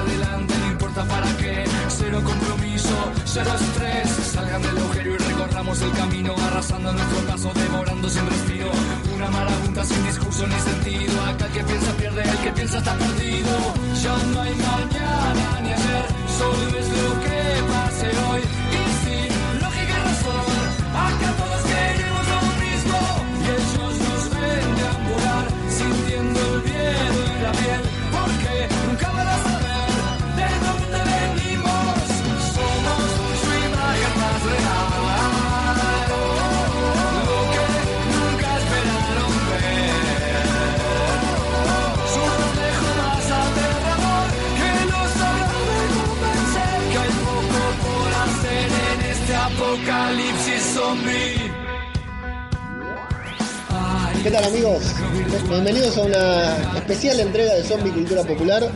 adelante, no importa para qué. Cero compromiso, cero estrés. Salgan del agujero y recorramos el camino, arrasando nuestro paso, devorando sin respiro. Una marabunta sin discurso ni sentido. Acá el que piensa pierde, el que piensa está perdido. Ya no hay mañana ni ayer, solo es lo que pase hoy. Y sin lógica y razón, acá apocalipsis zombie. ¿Qué tal amigos? Bienvenidos a una especial entrega de Zombie Cultura Popular.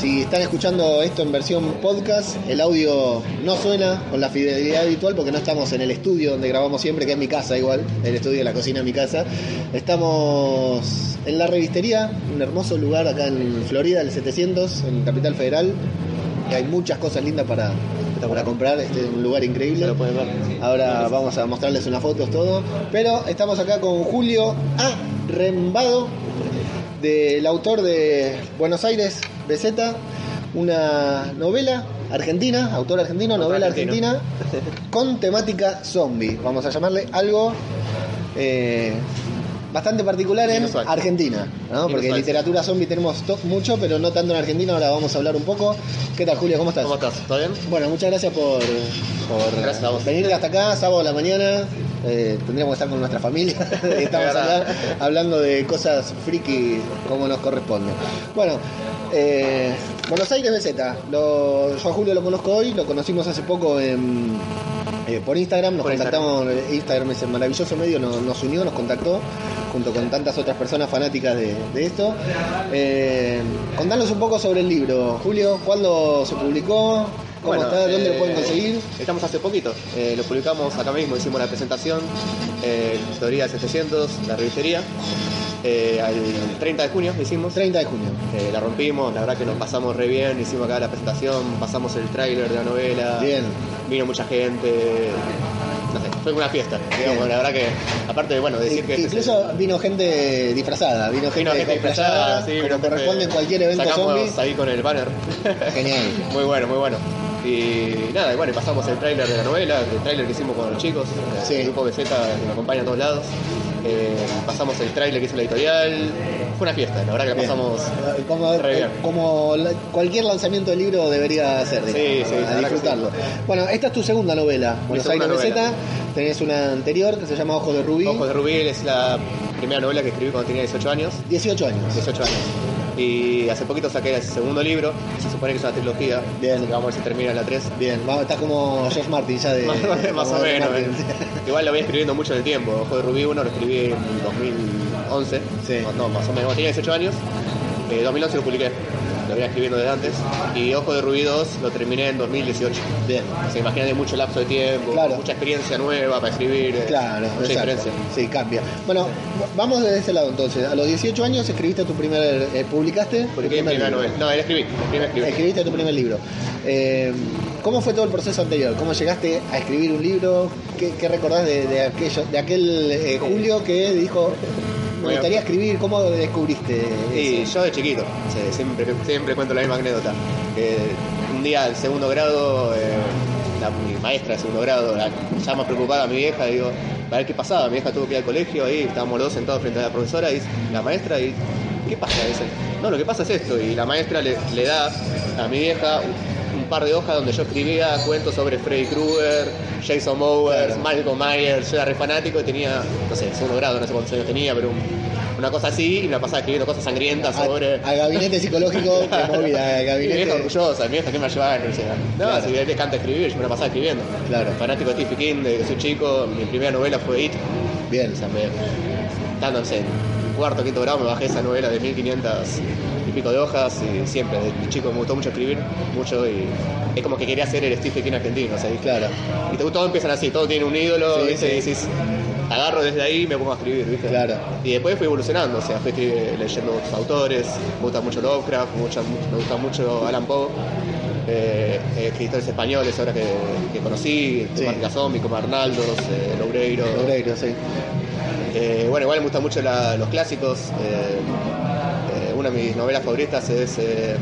Si están escuchando esto en versión podcast, el audio no suena con la fidelidad habitual porque no estamos en el estudio donde grabamos siempre, que es mi casa igual, el estudio de la cocina es mi casa. Estamos en la revistería, un hermoso lugar acá en Florida, el 700, en Capital Federal. Que hay muchas cosas lindas para, para comprar, este es un lugar increíble. lo pueden ver. Ahora vamos a mostrarles unas fotos, todo. Pero estamos acá con Julio A. Rembado, del autor de Buenos Aires, BZ, una novela argentina, autor argentino, Autor novela argentino. argentina, con temática zombie. Vamos a llamarle algo eh, bastante particular en Inusual. Argentina, ¿no? Porque Inusual, literatura zombie tenemos mucho, pero no tanto en Argentina. Ahora vamos a hablar un poco. ¿Qué tal, Julio? ¿Cómo estás? ¿Cómo estás? ¿Todo bien? Bueno, muchas gracias por, por Gracias a vos. venir hasta acá, sábado a la mañana. Eh, tendríamos que estar con nuestra familia. Estamos acá hablando de cosas friki como nos corresponde. Bueno, eh, Buenos Aires BZ. Lo, yo a Julio lo conozco hoy, lo conocimos hace poco en, eh, por Instagram. Nos Por contactamos, Instagram es el maravilloso medio, nos, nos unió, nos contactó junto con tantas otras personas fanáticas de, de esto. Eh, contanos un poco sobre el libro, Julio, ¿cuándo se publicó? ¿Cómo Bueno, está? ¿Dónde eh, lo pueden conseguir? Estamos hace poquito. Eh, lo publicamos acá mismo, hicimos la presentación. Eh, Teoría 700, la revistería. Eh, al 30 de junio hicimos. 30 de junio. Eh, la rompimos, la verdad que nos pasamos re bien. Hicimos acá la presentación, pasamos el tráiler de la novela. Bien. Vino mucha gente. No sé, fue una fiesta. Digamos, la verdad que, aparte de bueno, decir que. este el- Incluso vino gente disfrazada, vino gente, Vino gente cosplayada, disfrazada, sí, como corresponde en cualquier evento sacamos zombie. ahí con el banner. Genial. Muy bueno, muy bueno. Y nada, y bueno, y pasamos el tráiler de la novela, el tráiler que hicimos con los chicos, Sí. el grupo BZ que me acompaña a todos lados. Eh, pasamos el tráiler que hizo la editorial. Fue una fiesta, la verdad que la pasamos como, re bien. como la- cualquier lanzamiento de libro debería ser, digamos, Sí, sí, a disfrutarlo. Bueno, esta es tu segunda novela, Buenos Aires BZ. Tenés una anterior que se llama Ojos de Rubí, Ojos de Rubí es la primera novela que escribí cuando tenía 18 años. 18 años. 18 años. Y hace poquito saqué el segundo libro, se supone que es una trilogía. Bien. así que vamos a ver si termina la 3. Bien, estás como George Martin ya de... Más, más o de menos. Eh. Igual lo voy escribiendo mucho el tiempo. Ojo de Rubí 1 lo escribí en 2011. Sí. No, más o menos. Tenía 18 años. En 2011 lo publiqué. Lo venía escribiendo desde antes. Y Ojo de Rubí 2 lo terminé en 2018. Bien. Se imaginan de mucho lapso de tiempo, Claro. mucha experiencia nueva para escribir. eh, Claro, mucha exacto. diferencia. Sí, cambia. Bueno, vamos desde ese lado entonces. A los 18 años escribiste tu primer... eh, ¿Publicaste? tu libro. novela. No, él primer escribí. Escribiste tu primer libro. Eh, ¿Cómo fue todo el proceso anterior? ¿Cómo llegaste a escribir un libro? ¿Qué, qué recordás de, de aquello, de aquel eh, Julio que dijo, me gustaría escribir? ¿Cómo descubriste Sí, eso? yo de chiquito, sí, siempre, siempre cuento la misma anécdota. Un día al segundo grado, eh, la, mi maestra de segundo grado la, llama preocupada a mi vieja digo, a ver qué pasaba. Mi vieja tuvo que ir al colegio, ahí estábamos los dos sentados frente a la profesora y la maestra y ¿qué pasa? Dice, no, lo que pasa es esto. Y la maestra le, le da a mi vieja un, par de hojas donde yo escribía cuentos sobre Freddy Krueger, Jason Claro. Malcolm Myers, yo era re fanático y tenía, no sé, segundo grado, no sé cuántos años tenía, pero un- una cosa así y me la pasaba escribiendo cosas sangrientas sobre... al gabinete psicológico de movida, al Mi gabinete. vieja orgullosa, mi vieja que me llevaba a la universidad. No, Claro. si le canta escribir, yo me la pasaba escribiendo. Claro. Fanático de Stephen King, de que soy chico, mi primera novela fue It. Bien. O sea, me, estando en cuarto, quinto grado, me bajé esa novela de 1500 y pico de hojas y siempre, de chico me gustó mucho escribir, mucho y es como que quería ser el Stephen King argentino, o sea, y Claro. y todo empiezan así, todo tiene un ídolo, Sí, ¿viste? sí. Y decís, agarro desde ahí y me pongo a escribir, ¿viste? Claro. Y después fui evolucionando, o sea, fui leyendo otros autores, me gusta mucho Lovecraft, mucha- me gusta mucho Alan Poe, eh, escritores españoles ahora que, que conocí, Sí. Temática Zombie, como Arnaldos, eh, Loureiro. Obreiro, sí. Eh, bueno, igual me gustan mucho la- los clásicos. eh, eh, una de mis novelas favoritas es. eh,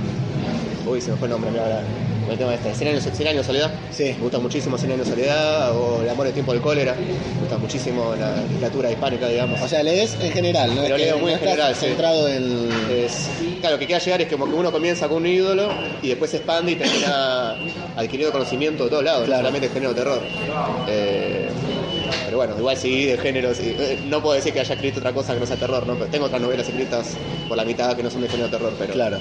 uy, se me fue el nombre, mira, ahora. El tema este, 100 años, 100 años de soledad. Sí. Me gusta muchísimo 100 años de soledad o El amor en tiempo del cólera. Me gusta muchísimo la literatura hispánica, digamos. O sea, lees en general, ¿no? Pero Es que leo muy no en general, sí. centrado en... Es- claro, lo que quiera llegar es que como que uno comienza con un ídolo y después se expande y termina adquiriendo conocimiento de todos lados, Claro. no el género terror. Eh, pero bueno, igual sí, de género, sí. No puedo decir que haya escrito otra cosa que no sea terror, ¿no? Pero tengo otras novelas escritas por la mitad que no son de género terror, pero Claro.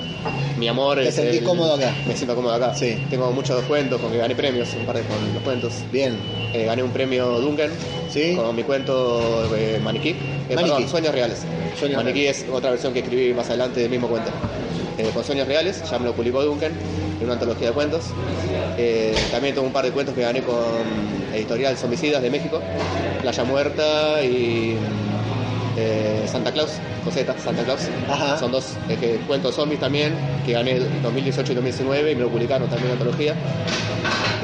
mi amor ¿Te es sentís el- cómodo acá? Me siento cómodo acá. Sí. Tengo muchos cuentos con que gané premios, un par de con los cuentos. Bien. Eh, gané un premio Duncan Sí. con mi cuento eh, Maniquí. Eh, Maniquí. perdón, Sueños Reales. Sueños Maniquí es otra versión que escribí más adelante del mismo cuento. Eh, con Sueños Reales, ya me lo publicó Duncan, en una antología de cuentos. Eh, también tengo un par de cuentos que gané con Editorial Zombicidas de México, Playa Muerta y eh, Santa Claus, Coseta, Santa Claus. Ajá. Son dos eh, que- cuentos zombies también, que gané 2018 y 2019 y me lo publicaron también en antología.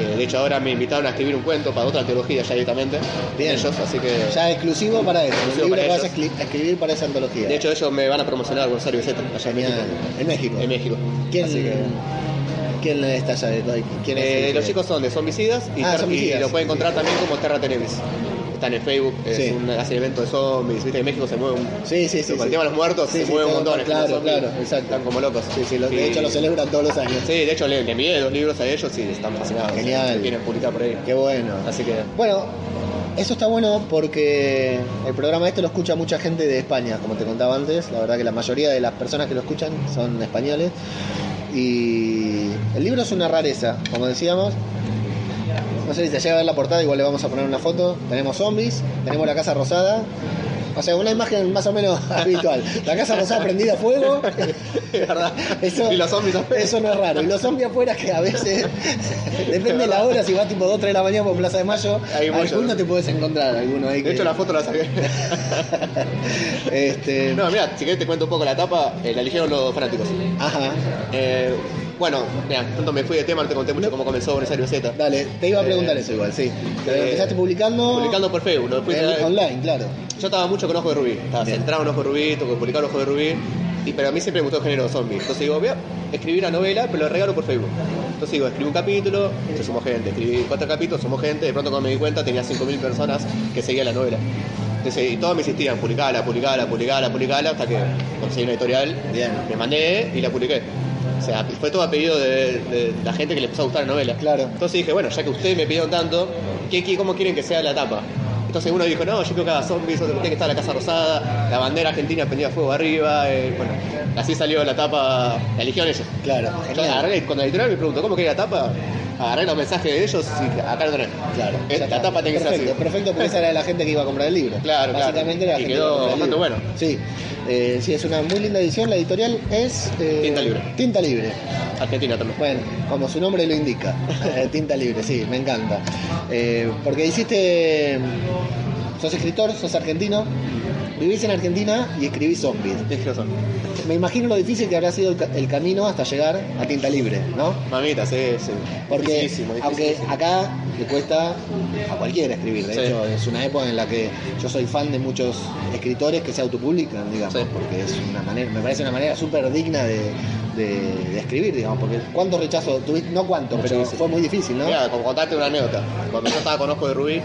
De hecho, ahora me invitaron a escribir un cuento para otra antología ya directamente. Bien. Ellos, así que. Ya exclusivo para eso. Exclusivo el libro para que vas a ellos. a escribir para esa antología. De hecho, ellos me van a promocionar Buenos Aires Beceta, allá en Genial. México. En México. En México. ¿Quién, Así que- ¿Quién está allá? ¿Quién es Eh, los chicos son de Zombicidas y, Ah, Zombicidas. y lo pueden encontrar también como Terra Tenemis. Están en Facebook, es Sí. un, hacen eventos de zombies, viste, en México se mueve un... Sí, sí, sí. con el tema de los muertos se mueve un montón. Claro, zombies. claro, exacto. Están como locos. Sí, sí, de hecho lo celebran todos los años. Sí, de hecho le, le envié dos libros a ellos y están fascinados. Genial. Lo quieren publicar por ahí. Qué bueno. Así que... Bueno, eso está bueno porque el programa este lo escucha mucha gente de España, como te contaba antes. La verdad que la mayoría de las personas que lo escuchan son españoles. Y el libro es una rareza, como decíamos. No sé si te llega a ver la portada, igual le vamos a poner una foto. Tenemos zombies, tenemos la casa rosada. O sea, una imagen más o menos habitual. La casa rosada prendida a fuego. Es verdad. Eso, y los zombies afuera. Eso no es raro. Y los zombies afuera que a veces, depende de la hora, si vas tipo 2 3 de la mañana por Plaza de Mayo, alguno te puedes encontrar, alguno ahí De hecho la foto la saqué. este, no, mira, si querés te cuento un poco la etapa, eh, la eligieron los fanáticos. Ajá. Eh, bueno, mira, tanto me fui de tema, no te conté mucho cómo comenzó Buenos Aires Z. Dale, te iba a preguntar Eh, eso igual, sí. Eh, empezaste publicando, Publicando por Facebook. lo después online, claro. Yo estaba mucho con Ojo de Rubí, estaba Bien. centrado en Ojo de Rubí, tengo que publicar Ojo de Rubí, y, pero a mí siempre me gustó el género zombie. Entonces digo, voy a escribir una novela, pero lo regalo por Facebook. Entonces digo, escribí un capítulo, ya somos gente, escribí cuatro capítulos, somos gente, de pronto cuando me di cuenta tenía 5.000 personas que seguían la novela. Entonces, y todos me insistían, publicala, publicala, publicala, publicala, hasta que conseguí una editorial, Bien. me mandé y la publiqué. O sea, fue todo a pedido de, de la gente que le empezó a gustar la novela. Claro. Entonces dije, bueno, ya que ustedes me pidieron tanto, ¿qué, qué- cómo quieren que sea la tapa? Entonces uno dijo, no, yo creo que haga zombies, otro tiene que estar la Casa Rosada, la bandera argentina prendida fuego arriba, eh, bueno, así salió la tapa, la eligieron ellos. Claro, agarré, cuando la editorial me preguntó, ¿cómo quería la tapa? Agarré los mensajes de ellos y acá lo tenés. Claro, ya la tapa tiene que ser así. Perfecto, porque esa era la gente que iba a comprar el libro. Claro, claro. Básicamente era la Y gente quedó bastante libro. bueno. Sí, Eh, sí, es una muy linda edición. La editorial es. eh, Tinta Libre. Tinta Libre. Argentina también. Bueno, como su nombre lo indica, eh, tinta libre, sí, me encanta. Eh, porque hiciste, sos escritor, sos argentino, vivís en Argentina y escribís zombies. Me imagino lo difícil que habrá sido el, ca- el camino hasta llegar a tinta libre, ¿no? Mamita, sí, sí. Porque Dificilísimo, aunque acá le cuesta a cualquiera escribir, de Sí. hecho es una época en la que yo soy fan de muchos escritores que se autopublican, digamos, Sí. porque es una manera, me parece una manera súper digna de, de- de escribir, digamos, porque cuántos rechazos tuviste, no cuántos, pero fue muy difícil, ¿no? Mira, como contarte una anécdota. Cuando yo estaba con Ojo de Rubí,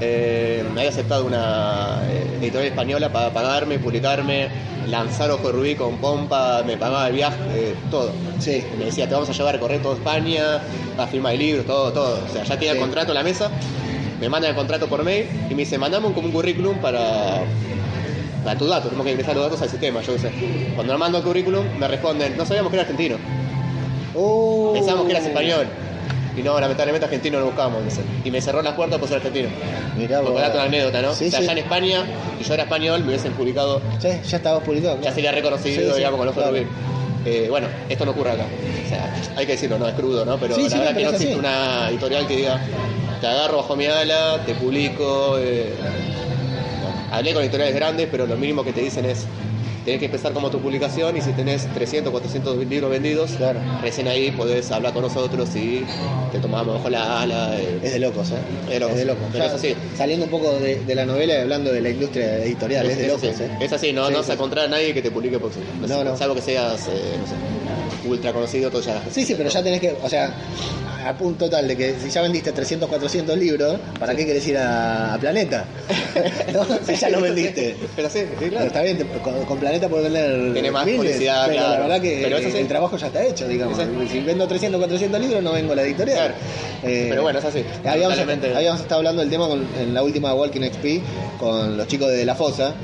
eh, me había aceptado una eh, editorial española para pagarme, publicarme, lanzar Ojo Rubí con pompa, me pagaba el viaje, eh, todo. Sí, Me decía, te vamos a llevar a recorrer toda España, a firmar el libro, todo, todo. O sea, ya tenía Sí. el contrato en la mesa, me mandan el contrato por mail y me dice, mandame como un currículum para, para tus datos, tenemos que ingresar los datos al sistema, yo qué sé. Cuando le mando el currículum, me responden, no sabíamos que era argentino, Oh. pensábamos que eras español. Y no, lamentablemente argentino no buscamos. Y me cerró las puertas por ser argentino. Mirá Por una anécdota, ¿no? Sí, o sea, sí. allá en España, y yo era español, me hubiesen publicado, Sí, ya estabas publicado. ya sería reconocido, digamos, con los claro. Eh, bueno, esto no ocurre acá. O sea, hay que decirlo, no es crudo, ¿no? Pero Sí, la sí, verdad no, que no existe así. una editorial que diga, te agarro bajo mi ala, te publico. eh, hablé con editoriales grandes, pero lo mínimo que te dicen es, tenés que empezar como tu publicación y si tenés 300, 400 libros vendidos, Claro. recién ahí podés hablar con nosotros y te tomamos bajo la ala. eh, Es de locos, ¿eh? Es de locos. de locos. Pero Ya es así. Saliendo un poco de, de la novela y hablando de la industria editorial, es, de locos, así, ¿eh? es así, no, Sí, no sí. vas a encontrar a nadie que te publique por sí. No, no. Salvo que seas, eh, no sé, ultra conocido, todo ya. Sí, sí, pero ya tenés que, o sea, a punto tal de que si ya vendiste 300, 400 libros, ¿para qué querés ir a, a Planeta? ¿No? Si ya lo vendiste. Pero sí, claro. está bien, te- con, con Planeta puedes vender Tiene más miles, publicidad, pero claro. la verdad que Pero el, eso sí. el trabajo ya está hecho, digamos. Si vendo 300, 400 libros, no vengo a la editorial. Claro. Eh, Pero bueno, es así. Habíamos, habíamos estado hablando del tema con- en la última Walking XP con los chicos de La Fosa,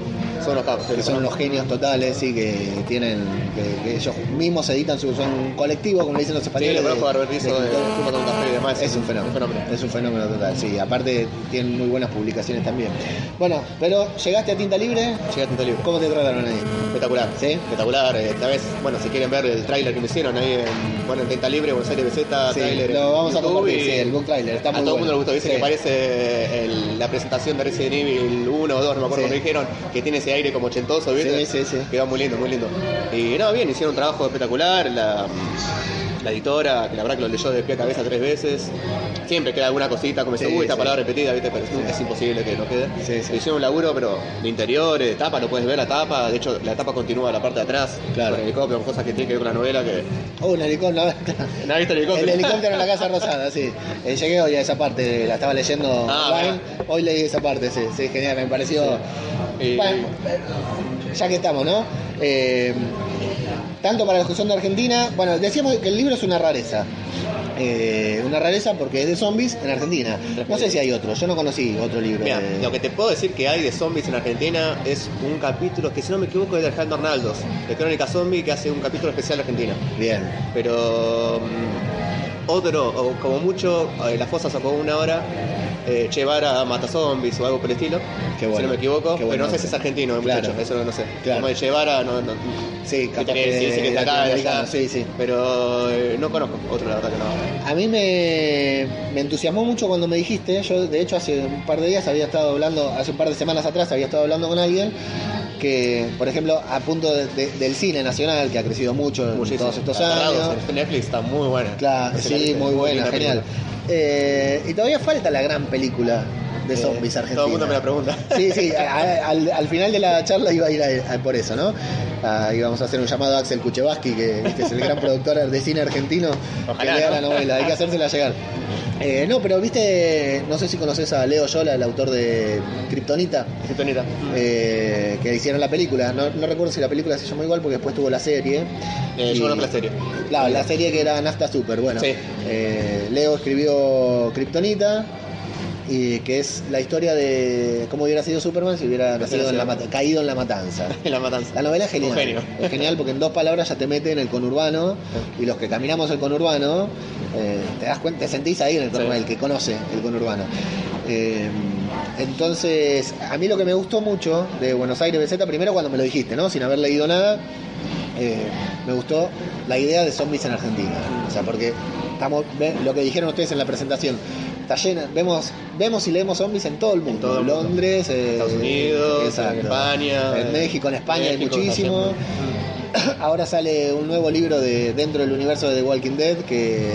Son los capos. que son unos genios totales y que tienen que, que ellos mismos editan su son un colectivo como le dicen los Sí, españoles lo conozco de- de de. Fuma con Café y demás. es un fenómeno, es un fenómeno total sí aparte tienen muy buenas publicaciones también bueno pero llegaste a tinta libre Llega a Tinta Libre. cómo te trataron ahí Espectacular. ¿Sí? Espectacular. eh, Esta vez, bueno, si quieren ver el tráiler que me hicieron ahí en, bueno, en Tinta Libre, Buenos Aires BZ, Sí, tráiler. lo vamos a compartir sí, el book trailer está a muy todo el bueno mundo le gustó. Dice Sí. que parece el- la presentación de Resident Evil 1 o 2, no me acuerdo Sí. cómo dijeron, que tiene ese aire como ochentoso, ¿viste? Sí, sí, sí. Quedó muy lindo, muy lindo. Y no, bien, hicieron un trabajo espectacular. La, la editora, que la verdad que lo leyó de pie a cabeza tres veces. Siempre queda alguna cosita, como dice, Sí, uy, esta sí. palabra repetida, ¿viste? Pero es, es imposible que no quede. Sí, sí. Hicieron un laburo, pero de interiores, de tapa, no puedes ver la tapa. De hecho, la tapa continúa la parte de atrás. Claro. Con helicóptero, cosas que tienen que ver con la novela que. oh un helicóptero ¿No visto el el helicóptero? helicóptero en la casa rosada sí Eh, llegué hoy a esa parte la estaba leyendo Ah, online hoy leí esa parte sí, sí genial me pareció Y- Bueno, ya que estamos, ¿no? Eh, tanto para los que son de Argentina, bueno, decíamos que el libro es una rareza. Eh, una rareza porque es de zombies en Argentina. No sé si hay otro, yo no conocí otro libro. Mira, de- lo que te puedo decir que hay de zombies en Argentina es un capítulo que, si no me equivoco, es de Alejandro Arnaldos, de Crónica Zombie, que hace un capítulo especial de Argentina. Bien. Pero mm, otro, o como mucho, eh, La Fosa sacó una hora, eh, Che Guevara mata zombies o algo por el estilo, Qué si bueno. no me equivoco, Qué pero bueno. no sé si es argentino, el Claro. muchacho, eso no, no sé. Claro. Como de Che Guevara, no, no, Sí, capaz que que sí, sí que está acá, de latinoamericano, allá, sí, sí. pero eh, no conozco otro, la verdad que no. A mí me, me entusiasmó mucho cuando me dijiste, yo de hecho hace un par de días había estado hablando, hace un par de semanas atrás había estado hablando con alguien que, por ejemplo, a punto de- de- del cine nacional, que ha crecido mucho en todos estos años. en Netflix está muy buena. Claro, sí, muy buena, genial. Eh, y todavía falta la gran película de Eh, zombies argentina. Todo el mundo me la pregunta. Sí, sí, a- a- al, al final de la charla iba a ir a- por eso, ¿no? Ah, íbamos a hacer un llamado a Axel Kuchevaski, que, que es el gran productor de cine argentino, Ojalá, que lea ¿no? la novela, hay que hacérsela llegar. Eh, no, pero viste, no sé si conoces a Leo Yola, el autor de Kryptonita, Kryptonita. eh, que hicieron la película. No, no recuerdo si la película se llamó igual porque después tuvo la serie. Eh, Y- yo conozco la serie. Claro, la serie que era Nafta Super, bueno. Sí. Eh, Leo escribió Kryptonita, y que es la historia de cómo hubiera sido Superman si hubiera nacido en la caído en la matanza. la matanza. La novela es genial. Genio. Es genial porque en dos palabras ya te mete en el conurbano y los que caminamos el conurbano, eh, te das cuenta, te sentís ahí en el conurbano, Sí. el que conoce el conurbano. Eh, entonces, a mí lo que me gustó mucho de Buenos Aires BZ, primero cuando me lo dijiste, ¿no? Sin haber leído nada, eh, me gustó la idea de zombies en Argentina. O sea, porque estamos, lo que dijeron ustedes en la presentación, está llena, vemos, vemos y leemos zombies en todo el mundo. todo el mundo. Londres, eh, Estados Unidos, exacto. en España, en México, en España hay México, muchísimo. también. Ahora sale un nuevo libro de dentro del universo de The Walking Dead que eh,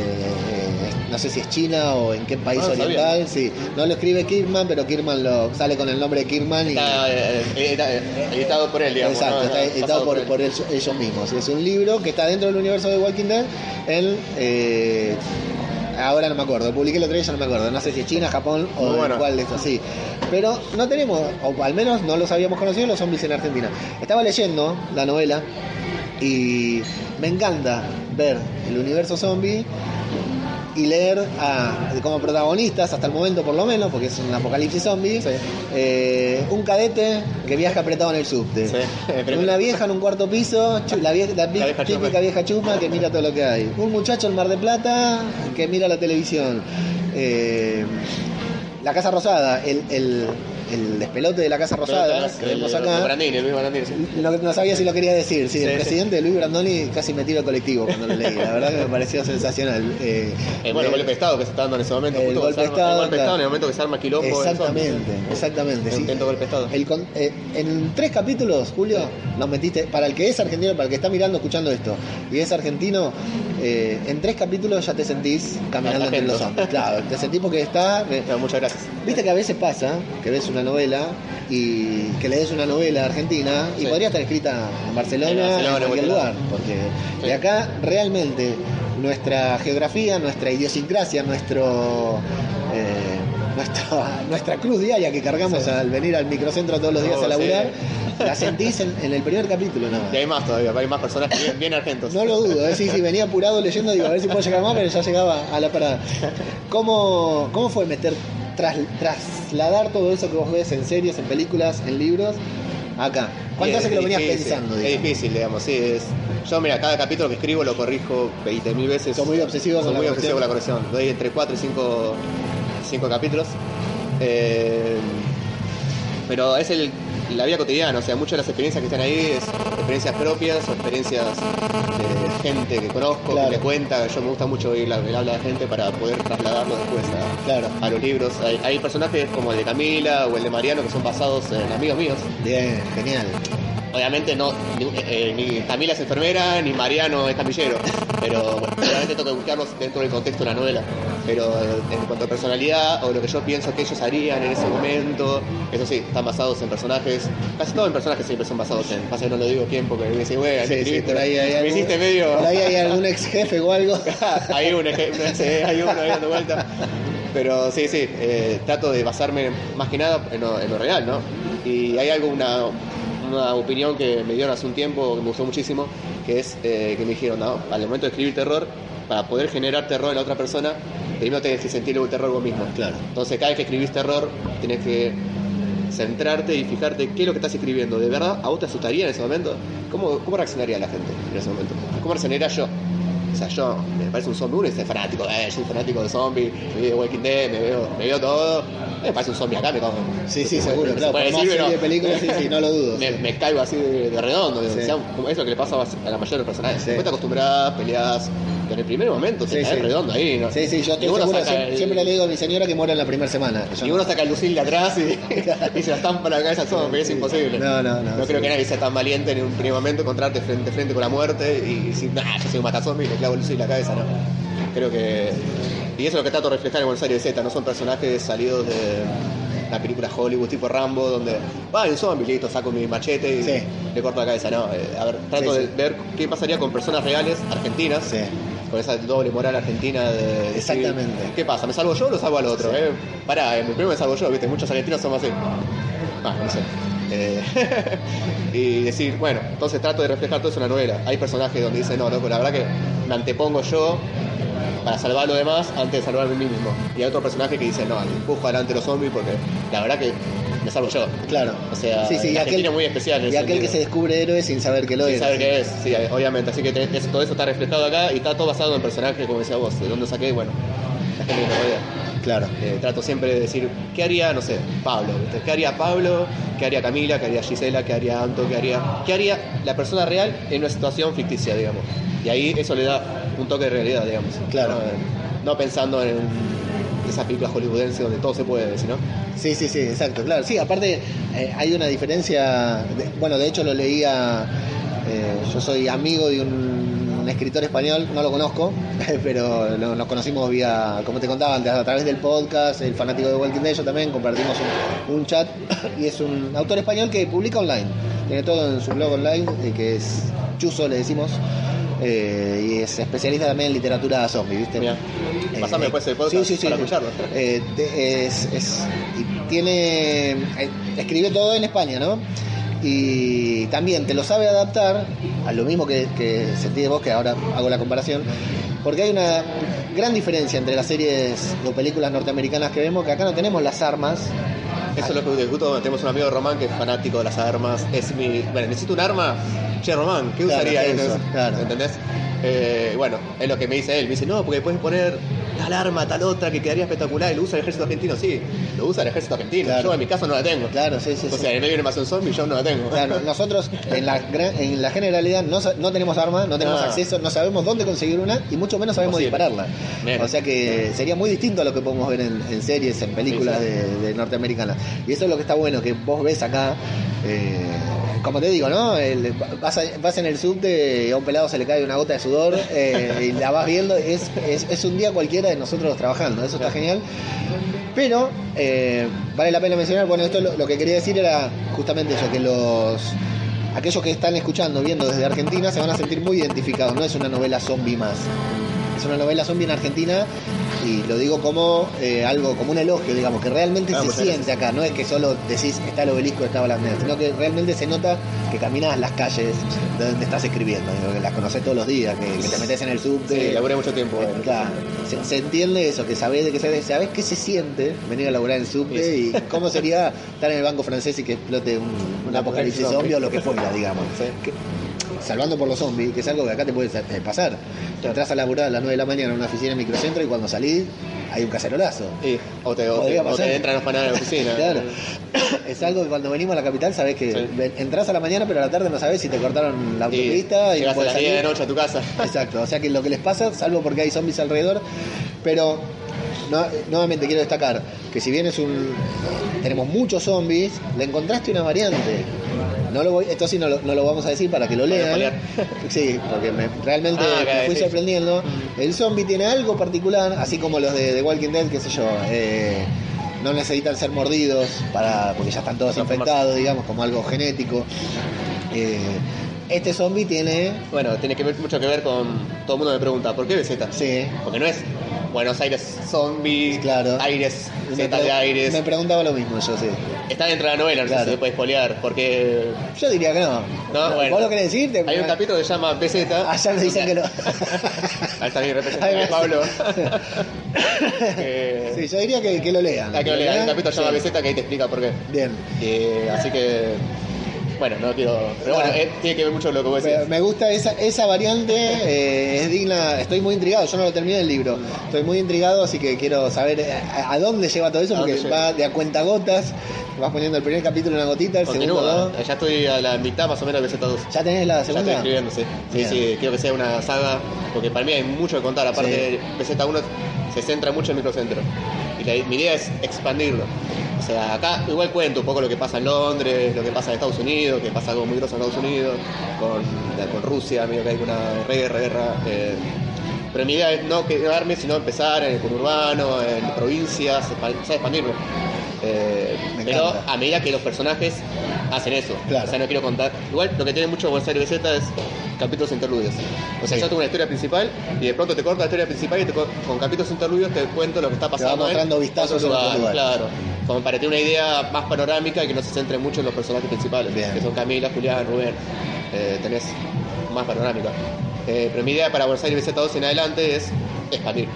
no sé si es China o en qué país Ah, sabía. oriental. Sí, no lo escribe Kirkman, pero Kirkman lo sale con el nombre de Kirkman y Está eh, edita- editado por él, digamos. Exacto, ¿no? está editado por, él. por ellos, ellos mismos. Es un libro que está dentro del universo de Walking Dead. En, eh, ahora no me acuerdo, publiqué el otro día, ya no me acuerdo. No sé si es China, Japón o bueno. cuál de estos, sí. Pero no tenemos, o al menos no los habíamos conocido, los zombies en Argentina. Estaba leyendo la novela y me encanta ver el universo zombie y leer a, como protagonistas, hasta el momento por lo menos, porque es un apocalipsis zombie, Sí. eh, un cadete que viaja apretado en el subte. Sí, Una vieja en un cuarto piso, la, vie- la vi- La vieja típica chusma. vieja chusma que mira todo lo que hay. Un muchacho en Mar de Plata que mira la televisión. Eh, la Casa Rosada, el, el- el despelote de la Casa Rosada, que vemos acá. Brandini, Luis Brandini, sí. No, no sabía si lo quería decir. Sí, Sí, el presidente Luis Brandoni casi me tiro al colectivo cuando lo leí. La verdad que me pareció sensacional. Eh, Eh, bueno, el golpe de Estado que se está dando en ese momento. El golpe de arma- Estado, el golpe Estado en el momento que se arma quilombo. en Exactamente, exactamente. sí. Intento golpe de Estado. El con- eh, en tres capítulos, Julio, nos metiste, para el que es argentino, para el que está mirando, escuchando esto, y es argentino, en tres capítulos ya te sentís caminando entre los hombres. Claro, te sentís porque está... No, muchas gracias. Viste que a veces pasa que ves una novela y que lees una novela argentina y Sí. podría estar escrita en Barcelona, En en, Barcelona, en cualquier lugar. Porque Sí. de acá realmente nuestra geografía, nuestra idiosincrasia, nuestro, eh, nuestra, nuestra cruz diaria que cargamos Sí. al venir al microcentro todos los días Oh, a laburar, sí. la sentís en, en el primer capítulo nada. Y hay más todavía, hay más personajes bien, bien argentos. No lo dudo, ¿eh? sí, sí, venía apurado leyendo, digo, a ver si puedo llegar más, pero ya llegaba a la parada. ¿Cómo, cómo fue meter, tras, trasladar todo eso que vos ves en series, en películas, en libros, acá? ¿Cuánto hace que lo venías difícil, pensando? Es difícil, digamos, sí. Es, yo, mira, cada capítulo que escribo lo corrijo 20.000 veces. Sos muy obsesivo Soy con la muy con la corrección. Doy entre 4 y 5, 5 capítulos. Eh, pero es el, la vida cotidiana, o sea, muchas de las experiencias que están ahí es experiencias propias o experiencias de gente que conozco, Claro. que me cuenta. Yo me gusta mucho oír la- el habla de gente para poder trasladarlo después a, Claro. a los libros. Hay, hay personajes como el de Camila o el de Mariano que son basados en amigos míos. Bien, genial. Obviamente no, ni, eh, ni Camila es enfermera, ni Mariano es camillero, pero bueno, obviamente tengo que buscarlos dentro del contexto de la novela. Pero eh, en cuanto a personalidad o lo que yo pienso que ellos harían en ese momento, eso sí, están basados en personajes, casi todos en personajes siempre son basados en, pasa que no lo digo quién porque me dice, güey, Sí, sí, escribiste, por ahí hay me algún- hiciste medio... Por ahí hay algún ex jefe o algo. hay un ejemplo, sí, hay uno ahí dando vuelta. Pero sí, sí, eh, trato de basarme más que nada en lo, en lo real, ¿no? Y hay algo, una, una opinión que me dieron hace un tiempo que me gustó muchísimo, que es eh, que me dijeron, no, al momento de escribir terror, para poder generar terror en la otra persona, primero tenés que sentir el terror vos mismo. Claro. Entonces cada vez que escribís terror, tenés que centrarte y fijarte qué es lo que estás escribiendo. ¿De verdad a vos te asustaría en ese momento? ¿Cómo, cómo reaccionaría la gente en ese momento? ¿Cómo reaccionaría yo? O sea, yo me parece un zombie, uno es fanático, eh, soy fanático de zombies, me veo Walking Dead, me veo, me veo todo. Me parece un zombie acá, me cago. Sí, sí, seguro, Se claro. puede decir, de películas, sí, sí, no lo dudo. Me, me caigo así de, de redondo. Sí. o sea, como es lo que le pasa a la mayoría de los personajes. Sí. Después te acostumbras, peleas, en el primer momento te Sí, caes sí. redondo ahí. ¿no? Sí, sí, yo Ninguno seguro, saca siempre, el- siempre le digo a mi señora que muere en la primera semana. y no- uno saca el lucil de atrás y, y se la estampa la cabeza al zombie, es imposible. No, no, no, sí. creo que nadie sea tan valiente en un primer momento encontrarte frente a frente con la muerte y decir, nah, yo soy un matazombie y le clavo el lucil en la cabeza, no. Creo que. Y eso es lo que trato de reflejar en Buenos Aires Z, no son personajes salidos de la película Hollywood tipo Rambo, donde va un zombie, listo, saco mi machete y Sí. le corto la cabeza, no. eh, a ver, trato Sí, de ver qué pasaría con personas reales, argentinas. Con esa doble moral argentina de decir, Exactamente. ¿Qué pasa? ¿Me salvo yo o lo salvo al otro? Sí. Eh, pará, eh, primero me salvo yo, ¿viste? Muchos argentinos somos así. Ah, no sé. Eh, y decir, bueno, entonces trato de reflejar todo eso en la novela. Hay personajes donde dicen, no, loco, la verdad que me antepongo yo para salvar a los demás antes de salvarme a mí mismo. Y hay otro personaje que dice, no, empujo adelante los zombies porque la verdad que me salvo yo. Claro. O sea, sí, sí, y aquel, muy especial en y ese aquel que se descubre héroe sin saber que lo Sin es. saber qué es, sí, obviamente. Así que eso- todo eso está reflejado acá y está todo basado en personajes, como decía vos. ¿De dónde saqué? Bueno, la gente que me rodea. Claro. Eh, trato siempre de decir, ¿qué haría, no sé, Pablo? ¿Qué haría Pablo? ¿Qué haría Camila? ¿Qué haría Gisela? ¿Qué haría Anto? ¿Qué haría, ¿Qué haría la persona real en una situación ficticia, digamos? Y ahí eso le da un toque de realidad, digamos. Claro. No, no pensando en esa película hollywoodense donde todo se puede, sino Sí, sí, sí, exacto, claro. Sí, aparte eh, hay una diferencia, bueno, de hecho lo leía, eh, yo soy amigo de un, escritor español, no lo conozco, pero nos conocimos vía, como te contaba antes, a través del podcast, el fanático de Walking Dead, yo también compartimos un, un chat, y es un autor español que publica online, tiene todo en su blog online, eh, que es Chuzo, le decimos. Eh, y es especialista también en literatura zombie, ¿viste? Mira, Eh, pasame después el podcast sí, sí. para escucharlo. Eh, te- es, es- y tiene eh, escribió todo en España, ¿no? Y también te lo sabe adaptar a lo mismo que, que sentí de vos, que ahora hago la comparación, porque hay una gran diferencia entre las series o películas norteamericanas que vemos, que acá no tenemos las armas. Eso es lo que discuto. Tenemos un amigo Román que es fanático de las armas. Es mi. Bueno, necesito un arma. Che, Román, ¿qué Claro, usaría uso? Claro. ¿Entendés? Eh, bueno, es lo que me dice él. Me dice, no, porque puedes poner tal arma, tal otra que quedaría espectacular y lo usa el ejército argentino, sí, lo usa el ejército argentino. Claro. Yo en mi caso no la tengo. Claro, sí, sí. O sí. sea, en medio de una invasión zombie yo no la tengo. Claro, nosotros en la, en la generalidad no, no tenemos armas, no tenemos Ah. acceso, no sabemos dónde conseguir una y mucho menos sabemos dispararla. Bien. O sea que sería muy distinto a lo que podemos ver en, en series, en películas Sí, sí. De, de norteamericanas. Y eso es lo que está bueno, que vos ves acá, eh, como te digo, ¿no? Vas, en el subte y a un pelado se le cae una gota de sudor eh, y la vas viendo, es, es, un día cualquiera de nosotros trabajando, eso está genial. Pero eh, vale la pena mencionar, bueno, esto lo que quería decir era justamente eso, que los aquellos que están escuchando, viendo desde Argentina, se van a sentir muy identificados, no es una novela zombie más. Es una novela zombie en Argentina y lo digo como eh, algo, como un elogio, digamos, que realmente Ah, se siente acá, no es que solo decís está el obelisco, está Blandera, sino que realmente se nota que caminas las calles de donde estás escribiendo, digo, que las conoces todos los días, que, que te metes en el subte. Sí, laburé mucho tiempo. Eh, Claro, se, se entiende eso, que sabés de que sabés, sabés qué se siente venir a laburar en el subte y cómo sería estar en el banco francés y que explote un, un apocalipsis zombie. zombie o lo que fuera, digamos. Sí. Que- salvando por los zombies, que es algo que acá te puede eh, pasar. Te entras a laburar a las 9 de la mañana en una oficina en microcentro y cuando salís hay un cacerolazo. Sí, o te, o te, o te entran a afanar en la oficina. Claro. Es algo que cuando venimos a la capital sabés que Sí. entras a la mañana pero a la tarde no sabés si te cortaron la Y autopista y, no llegas a las 10 de salir. noche a tu casa. Exacto, o sea que lo que les pasa, salvo porque hay zombies alrededor, pero no- nuevamente quiero destacar que si bien es un tenemos muchos zombies, le encontraste una variante. No lo voy, esto sí no lo, no lo vamos a decir para que lo lean. Sí, porque me- realmente Ah, me fui sí. sorprendiendo. El zombie tiene algo particular, así como los de The Walking Dead, qué sé yo. eh, no necesitan ser mordidos para porque ya están todos infectados, digamos, como algo genético. Eh, este zombie tiene Bueno, tiene que ver, mucho que ver con. Todo el mundo me pregunta, ¿por qué BZ? Sí. Porque no es Buenos Aires zombie, Claro. Aires, Z de Aires. me preguntaba lo mismo, yo sí. Está dentro de la novela, no Claro. sé si se puede spoilear, porque Yo diría que no. No, bueno. ¿Vos lo querés decir? Hay un capítulo que se llama. Ah, ya me dicen que no. Ahí está mi representante. Pablo. Sí, yo diría que, que lo lean. Ah, que lo lean. Hay un capítulo que se llama Sí. BZ que ahí te explica por qué. Bien. Eh, así que. Bueno, no quiero. Pero bueno, No. eh, tiene que ver mucho con lo que vos decís. me gusta esa, esa variante, eh, es digna, estoy muy intrigado, yo no lo terminé el libro, estoy muy intrigado, así que quiero saber eh, a, a dónde lleva todo eso, ¿A porque va de a cuenta gotas, vas poniendo el primer capítulo una gotita, el segundo Continúa. dos. Ya estoy a la mitad más o menos de BZ2. ¿Ya tenés la Ya estoy segunda? escribiendo, sí. Sí, Bien. sí, quiero que sea una saga, porque para mí hay mucho que contar. Aparte, BZ1 se centra mucho en microcentro. Mi idea es expandirlo. O sea, acá igual cuento un poco lo que pasa en Londres, lo que pasa en Estados Unidos, que pasa algo muy grosso en Estados Unidos, con, con Rusia, medio que hay una guerra, guerra. eh, pero mi idea es no quedarme, sino empezar en el conurbano, en provincias, expa- o sea, expandirme. Eh, Me pero encanta. a medida que los personajes hacen eso. Claro. O sea, no quiero contar. Igual lo que tiene mucho Buenos Aires BZ es capítulos interludios. O sea, Sí. yo tengo una historia principal y de pronto te corto la historia principal y te co- con capítulos interludios te cuento lo que está va pasando. en mostrando vistazos en otro lugar. Claro. Como para tener una idea más panorámica y que no se centre mucho en los personajes principales. Bien. Que son Camila, Julián, Rubén. Eh, tenés más panorámica. Eh, pero mi idea para Buenos Aires BZ2 en adelante es expandir.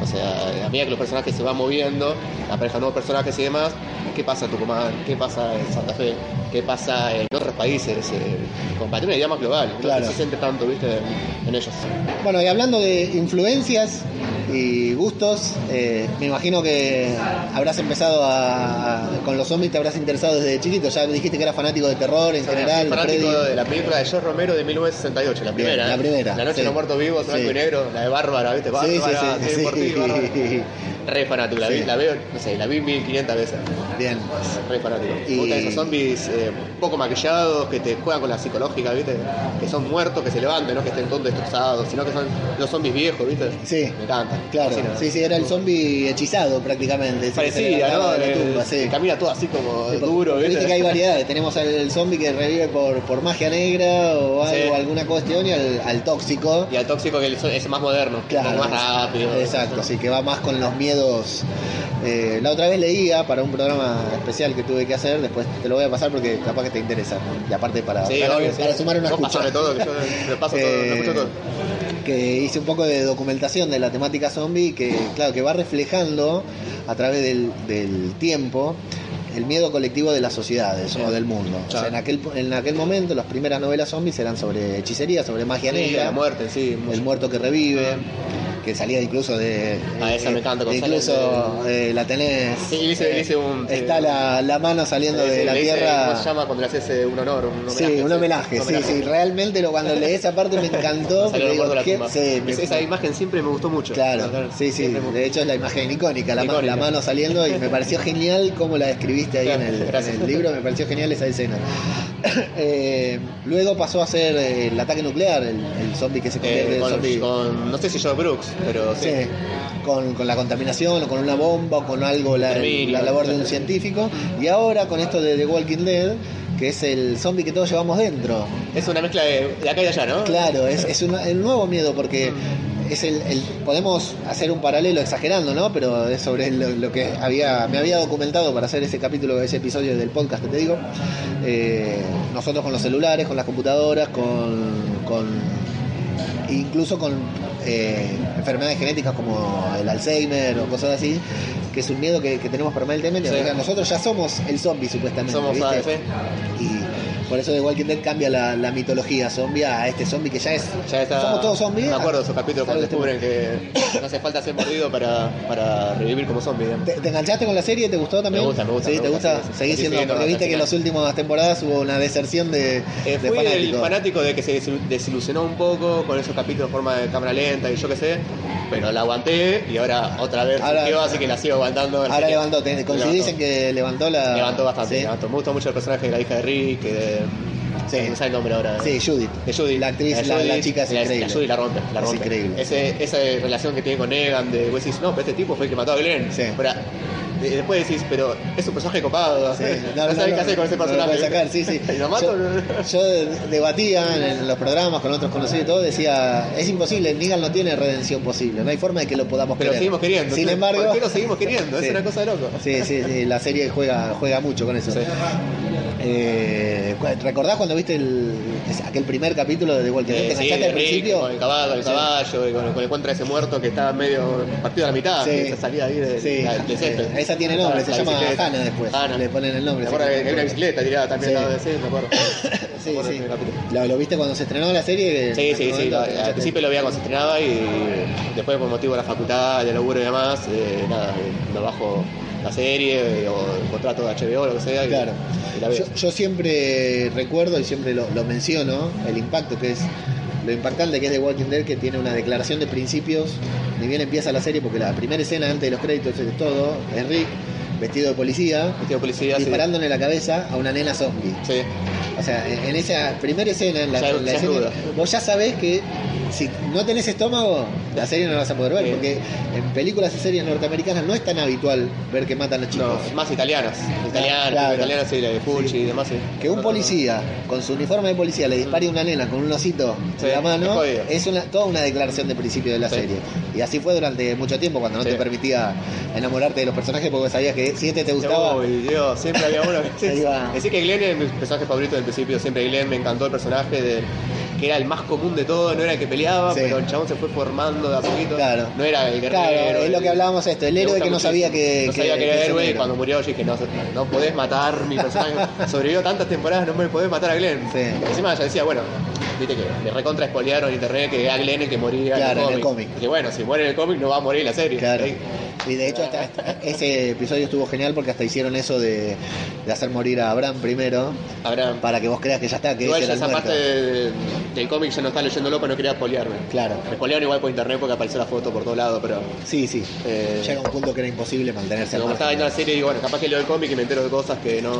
O sea, a medida que los personajes se van moviendo, aparezcan nuevos personajes y demás, ¿qué pasa en Tucumán? ¿Qué pasa en Santa Fe? ¿Qué pasa en otros países? Eh, para tener una idea más global, Claro. no se centre tanto, ¿viste? En, ellos. Bueno, y hablando de influencias y gustos, eh, me imagino que habrás empezado a, a- con los zombies, te habrás interesado desde chiquito, ya dijiste que eras fanático de terror en general, fanático Freddy. de la película de George Romero de 1968, la Bien, primera. la ¿eh? primera, La Noche sí. de los Muertos Vivos, blanco Sí. y negro, la de Bárbara, ¿viste? Sí, Bárbara, sí, sí, sí. Re fanático, la, vi, la veo, no sé, la vi 1500 veces. Bien. Re fanático. Y- Me gustan esos zombies eh, poco maquillados, que te juegan con la psicológica, ¿viste? Que son muertos, que se levanten, no que estén todos destrozados, sino que son los zombies viejos, ¿viste? Sí. Me encanta. Claro, Fascina. sí, sí, era el zombie hechizado prácticamente. levantaba ¿no? de la Eh, tumba, sí. camina todo así como Sí, duro, porque ¿viste? viste que hay variedades. Tenemos al el zombie que revive por, por magia negra o algo, alguna cuestión y al, al tóxico. Y al tóxico que es más moderno, Claro. más rápido. Exacto, sí, que va más con los miedos. Eh, la otra vez leía para un programa especial que tuve que hacer, después te lo voy a pasar porque capaz que te interesa. Y aparte para, Sí, para, obvio, para sí. sumar una escucha. todo, que yo paso todo, Eh, lo todo. que hice un poco de documentación de la temática zombie que claro que va reflejando a través del, del tiempo el miedo colectivo de las sociedades o del mundo. O sea, Claro. en aquel, en aquel momento las primeras novelas zombies eran sobre hechicería, sobre magia Sí, negra, la muerte, sí. mucho. el muerto que revive, que salía incluso de. Ah, esa me encanta, con Incluso eh, la tenés. Sí, hice- hice un- Está la, la mano saliendo de la tierra. ¿Cómo se llama cuando le haces eh, un honor? Un Sí, un homenaje, sí, sí, realmente lo, cuando leí esa parte me encantó. El digo. Sí, me- Es- esa imagen siempre me gustó mucho. Claro, sí, sí, me- de hecho es la imagen icónica, la, Icónica. la mano saliendo y me pareció genial cómo la describiste ahí en el, en Gracias. el libro, me pareció genial esa escena. Eh, luego pasó a ser eh, el ataque nuclear, el, el zombie que se convierte Eh, en zombie. con- no sé si Joe Brooks, pero sí. Con, con la contaminación o con una bomba o con algo, la, la labor de un científico. Y ahora con esto de The Walking Dead, que es el zombie que todos llevamos dentro. Es una mezcla de, de acá y allá, ¿no? Claro, es, es una- el nuevo miedo porque es el, el- podemos hacer un paralelo exagerando, ¿no? Pero es sobre lo, lo que había me había documentado para hacer ese capítulo, ese episodio del podcast que te digo. Eh, nosotros con los celulares, con las computadoras, con, con incluso con eh, enfermedades genéticas como el Alzheimer o cosas así, que es un miedo que, que tenemos permanentemente. Sí. O sea, nosotros ya somos el zombie supuestamente. Somos ¿viste? Y por eso de Walking Dead cambia la, la mitología zombie a este zombie que ya es. Ya está, Somos todos zombies. Me acuerdo de esos capítulos cuando Salvo este descubren que no hace falta ser mordido para, para revivir como zombie. ¿Te, te enganchaste con la serie? ¿Te gustó también? Me gusta, me gusta, Sí, me ¿te gusta, gusta? Estoy siendo, porque viste que en las últimas temporadas hubo una deserción de, Eh, de fui el fanático de que se desil- desilusionó un poco con esos capítulos de forma de cámara lenta y yo qué sé, pero la aguanté y ahora otra vez Ahora- surgió, así que la sigo aguantando. Ahora levantó, ¿te- ¿coincidís en que levantó la. Levantó bastante, Sí, levantó. Me gusta mucho el personaje de la hija de Rick, que de... Sí. no el nombre ahora. Sí, Judith. De Judy. La actriz, la, la chica es la, increíble. La Judy la rompe, la Es rompe. increíble. Ese, esa relación que tiene con Negan, de vos decís, no, pero este tipo fue el que mató a Glenn. Sí. Pero, de- después decís, pero es un personaje copado. Sí, no, sabes qué hacer con ese personaje. sacar, sí, sí. ¿Y lo mato? Yo, yo debatía en los programas con otros conocidos y todo, decía, es imposible, Negan no tiene redención posible, no hay forma de que lo podamos pero querer. seguimos queriendo. Sin embargo, ¿Por qué lo seguimos queriendo? Sí. Es una cosa de loco. Sí, sí, sí, la serie juega, juega mucho con eso. Eh, ¿Recordás cuando viste el, aquel primer capítulo de The Walking Dead? Eh, ¿Te sí, al principio? Con el caballo, el Sí. caballo, y con, con el contra ese muerto que estaba medio partido a la mitad. Sí. Esa salida ahí de, Sí, la- eh, esa tiene nombre, se La llama bicicleta. Hannah después. Hannah. Le ponen el nombre. Me acuerdo que hay una bicicleta tirada también Sí. al lado de ese, me acuerdo. Sí, Me acuerdo sí. ¿Lo, lo viste cuando se estrenó la serie? Sí, ¿En sí, sí. momento? Al principio lo veía cuando se estrenaba y después por motivo de la facultad, de laburo y demás, eh, nada, eh, me bajo la serie o el contrato de HBO lo que sea y, Claro. y la veo. Yo, yo siempre recuerdo y siempre lo, lo menciono, el impacto que es, lo impactante que es de Walking Dead, que tiene una declaración de principios, ni bien empieza la serie, porque la primera escena antes de los créditos de todo, es Rick, vestido de policía, Vestido de policía, sí. disparándole en la cabeza a una nena zombie. Sí. O sea, en esa primera escena, en la, Ya- en la ya es escena, vos ya sabés que si no tenés estómago, la serie no la vas a poder ver, Sí. porque en películas y series norteamericanas no es tan habitual ver que matan a chicos. No, más italianas. Italianas, Claro. italianas, sí, la de Fulci y demás. sí. Que un policía con su uniforme de policía le dispare a una nena con un osito Sí, en la mano es una, toda una declaración de principio de la Sí. serie. Y así fue durante mucho tiempo cuando no Sí. te permitía enamorarte de los personajes porque sabías que si este te gustaba. Uy, Dios, siempre había uno que. Decir que Glenn es mi personaje favorito del principio, siempre Glenn me encantó el personaje de que era el más común de todo, no era el que peleaba, Sí. pero el chabón se fue formando de a poquito. Claro. No era el guerrero. Claro, es lo que hablábamos esto, el héroe que no sabía que- no que- sabía que, que era héroe y cuando murió yo dije, no, no podés matar mi personaje. Sobrevivió tantas temporadas, no me podés matar a Glenn. Sí. Encima ya decía, bueno, viste que le recontra spoilearon en internet que era Glenn el que moría Claro, en el cómic. Dije, bueno, si muere en el cómic no va a morir en la serie. Claro. Y de hecho hasta- hasta- ese episodio estuvo genial porque hasta hicieron eso de, de hacer morir a Abraham primero Habrá para que vos creas que ya está, que Igual ese yo era el esa muerto. parte de- del cómic ya no estaba leyéndolo, pero no quería spoilearme. Claro. Me spoilearon igual por internet porque apareció la foto por todos lados, pero Sí, sí. Eh, Llega un punto que era imposible mantenerse al como estaba viendo la serie, digo, bueno, capaz que leo el cómic y me entero de cosas que no.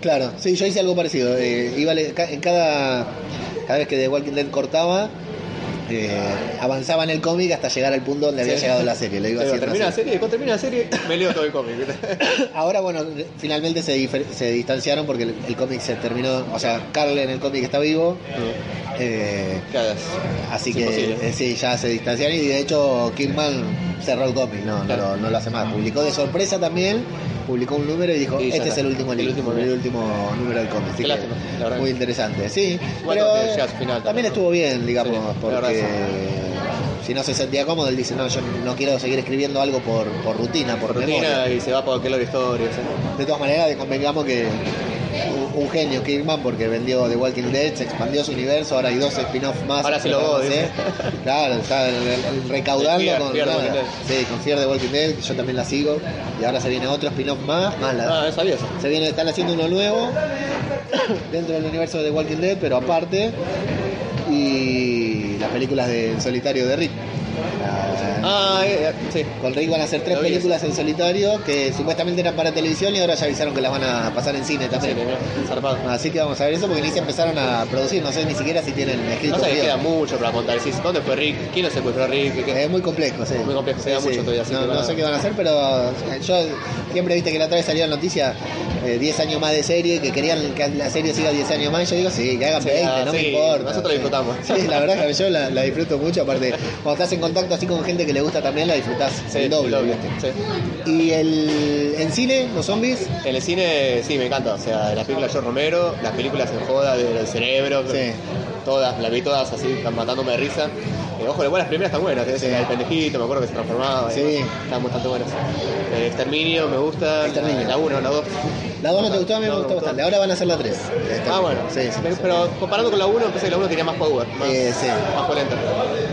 Claro, sí, yo hice algo parecido. Eh, iba en cada, cada vez que The Walking Dead cortaba, eh, avanzaba en el cómic hasta llegar al punto donde había Sí. llegado la serie. Lo Digo, haciendo termina la así. serie, después termina la serie, me leo todo el cómic. Ahora, bueno, finalmente se, se distanciaron porque el, el cómic se terminó. O sea, Carl en el cómic está vivo. eh, Claro. así Es que eh, sí, ya se distanciaron. Y de hecho, Kingman cerró el cómic, no, no, Claro. lo, no lo hace más. Publicó de sorpresa también. Publicó un número y dijo: Este es el último El libro, último el último número del cómic. Así que muy interesante, sí. Bueno, pero eh, final también estuvo bien, digamos, Sí, porque si no se sentía cómodo, él dice, no, yo no quiero seguir escribiendo algo por, por rutina, por, Rutina memoria. y se va por aquel historia. ¿sí? De todas maneras, convengamos que un, genio Kirkman porque vendió The Walking Dead, se expandió su universo, ahora hay dos spin-offs más. Ahora sí lo voy, dice. Claro, está re- recaudando Fear, con Fear nada. Sí, con Fear the Walking Dead, que yo también la sigo. Y ahora se viene otro spin-off más, más la, Ah, sabía eso. se viene, están haciendo uno nuevo dentro del universo de The Walking Dead, pero aparte. Y las películas de En solitario de Rick. La- Ah, eh, eh, sí. con Rick van a hacer tres Lo vi películas en solitario que supuestamente eran para televisión y ahora ya avisaron que las van a pasar en cine Sí, también. zarpado. Así que vamos a ver eso porque ni se empezaron a producir, no sé ni siquiera si tienen escrito. No sé, queda mucho para contar. Decís, ¿dónde fue Rick? ¿Quién lo secuestró a Rick? ¿Qué- Es muy complejo, sí. Muy complejo, se da mucho todavía, así No, que no van a- sé qué van a hacer, pero eh, yo siempre viste que la otra vez salió la noticia eh, 10 años más de serie, que querían que la serie siga 10 años más. Yo digo, sí, que hagan Sí, 20, ah, no me sí, importa. nosotros la disfrutamos. Sí, la verdad que yo la, la disfruto mucho. Aparte, cuando estás en contacto así con gente que le gusta también, la disfrutás Sí, el doble. doble, ¿viste? sí. Y el, en cine, los zombies, En el cine sí me encanta, o sea, las películas de George Romero, las películas en joda del cerebro, todas, las vi todas así, están matándome de risa. Eh, ojo, las primeras están buenas, Sí. del pendejito, me acuerdo que se transformaba, Sí. y están bastante buenas. Eh, Exterminio me gusta, Exterminio. la 1, la 2. la 2 no te gustó, a mí me No, gustó me bastante. Ahora van a hacer la 3. Ah, bueno, Sí, sí. pero, pero comparando con la 1, pensé que la 1 tenía más power, más, Eh, sí. más polenta.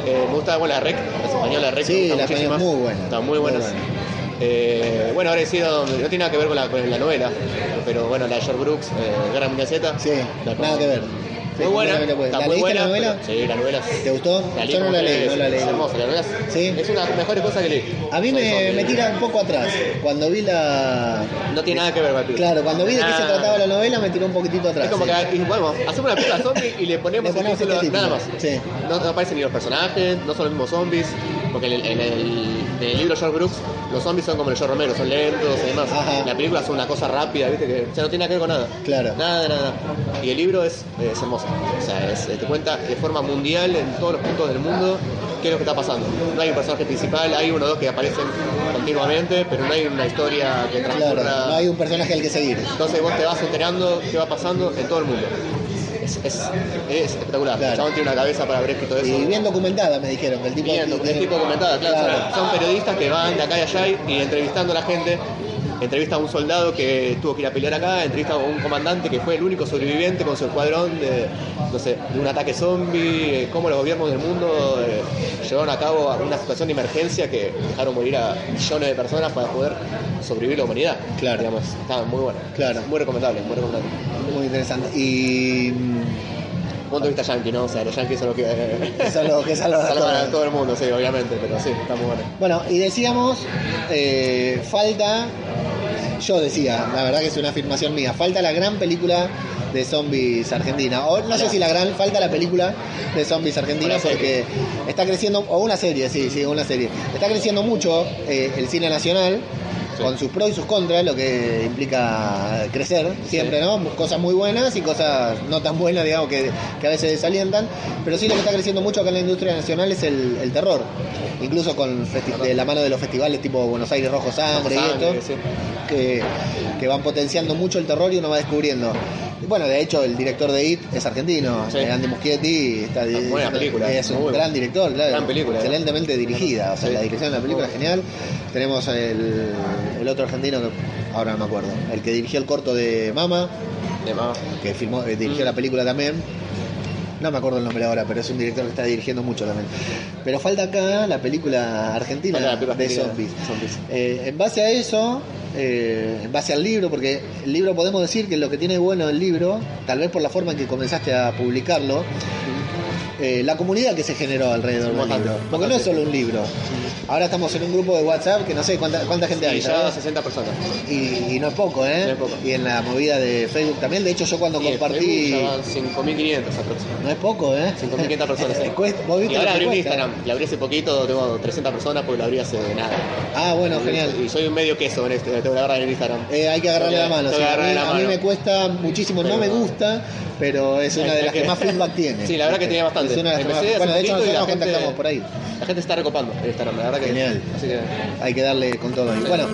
Eh, me gusta bueno, la REC, la española la REC, Sí, la española muchísimo. muy buena. Están muy buena. Eh, bueno, ahora he sido, no tiene nada que ver con la, con la novela, pero bueno, la de George Brooks, eh, Guerra Mundial Z. Sí, nada que ver. Sí, Muy buena, está ¿La muy leíste buena. la novela? pero- sí, la novela. ¿Te gustó? La Yo no la leí, no la leí. Es hermosa, la novela. Sí. Es una de las mejores cosas que leí. A mí me, me tira un poco atrás. Cuando vi la. No tiene nada que ver. Claro, cuando vi de qué se trataba la novela me tiró un poquitito atrás. Es como sí. que, bueno, hacemos una película zombie y le ponemos, Le ponemos el este título. nada más. Sí. No, no aparecen ni los personajes, no son los mismos zombies, porque en el, en el- en el libro George Brooks los zombies son como el George Romero, son lentos y demás. Ajá. La película es una cosa rápida, viste, que ya no tiene nada que ver con nada. Claro. Nada, nada. Y el libro es, es hermoso. O sea, es- te cuenta de forma mundial en todos los puntos del mundo qué es lo que está pasando. No hay un personaje principal, hay uno o dos que aparecen continuamente, pero no hay una historia que transcurra. Claro, no hay un personaje al que seguir. Entonces vos te vas enterando qué va pasando en todo el mundo. Es, es, es espectacular. Claro. El chabón tiene una cabeza para haber escrito eso. Y bien documentada me dijeron que el tipo. Bien, tiene- el tipo documentada, claro. Claro. Son periodistas que van de acá y allá y, y entrevistando a la gente. Entrevista a un soldado que tuvo que ir a pelear acá, entrevista a un comandante que fue el único sobreviviente con su escuadrón de, no sé, de un ataque zombie, eh, cómo los gobiernos del mundo eh, llevaron a cabo una situación de emergencia que dejaron morir a millones de personas para poder sobrevivir la humanidad. Claro. Digamos, está muy bueno. Claro. Muy recomendable, muy recomendable. Muy interesante. Y. Punto de vista yankee, ¿no? O sea, los yankees son los que eh, que a salvan a todo el mundo, sí, obviamente, pero sí, está muy bueno. Bueno, y decíamos, eh, falta, yo decía, la verdad que es una afirmación mía, falta la gran película de zombies argentina. O no sé si la gran, falta la película de zombies argentina porque está creciendo, o una serie, sí, sí, una serie. Está creciendo mucho eh, el cine nacional. Sí. Con sus pros y sus contras, lo que implica crecer siempre, Sí. ¿no? Cosas muy buenas y cosas no tan buenas, digamos, que, que a veces desalientan. Pero sí lo que está creciendo mucho acá en la industria nacional es el, el terror. Incluso con de la mano de los festivales tipo Buenos Aires Rojo Sangre, Rojo y esto, sí. que, que van potenciando mucho el terror y uno va descubriendo. Bueno, de hecho, el director de IT es argentino, Sí. eh, Andy Muschietti, está, buena película, es un gran director, claro, Gran película, excelentemente dirigida, o sea, Sí. la dirección de la película es genial. Tenemos el, el otro argentino que ahora no me acuerdo, el que dirigió el corto de Mama, De más. que filmó, eh, dirigió Mm. la película también. No me acuerdo el nombre ahora, pero es un director que está dirigiendo mucho también. Pero falta acá la película argentina Falta la película de zombies. zombies. Eh, en base a eso, eh, en base al libro, porque el libro podemos decir que lo que tiene bueno el libro, tal vez por la forma en que comenzaste a publicarlo, eh, la comunidad que se generó alrededor del libro. Porque no es solo un libro. Ahora estamos en un grupo de WhatsApp que no sé cuánta, cuánta gente hay. Y ya ¿sabes? 60 personas. Y, y no es poco, ¿eh? No es poco. Y en la movida de Facebook también. De hecho, yo cuando en compartí. Facebook ya van 5.500 aproximadamente. No es poco, ¿eh? 5.500 personas. sí. Cuesta- vos viste y ahora lo abrí un cuesta. Instagram. La abrí hace poquito, tengo 300 personas porque la abrí hace nada. Ah, bueno, genial. Y soy un medio queso en este, tengo que agarrar en Instagram. Eh, hay que agarrarle la mano. sí. a, mí, la a mí mano. me cuesta muchísimo, no me gusta, pero es una Hay- de las hay que que- más feedback tiene. Sí, la verdad que tiene bastante. Una Empecé hace Bueno, de hecho y la nos gente- contactamos por ahí. La gente está recopando en Instagram, la verdad que. Genial. Así que. Hay que darle con todo ahí. Bueno,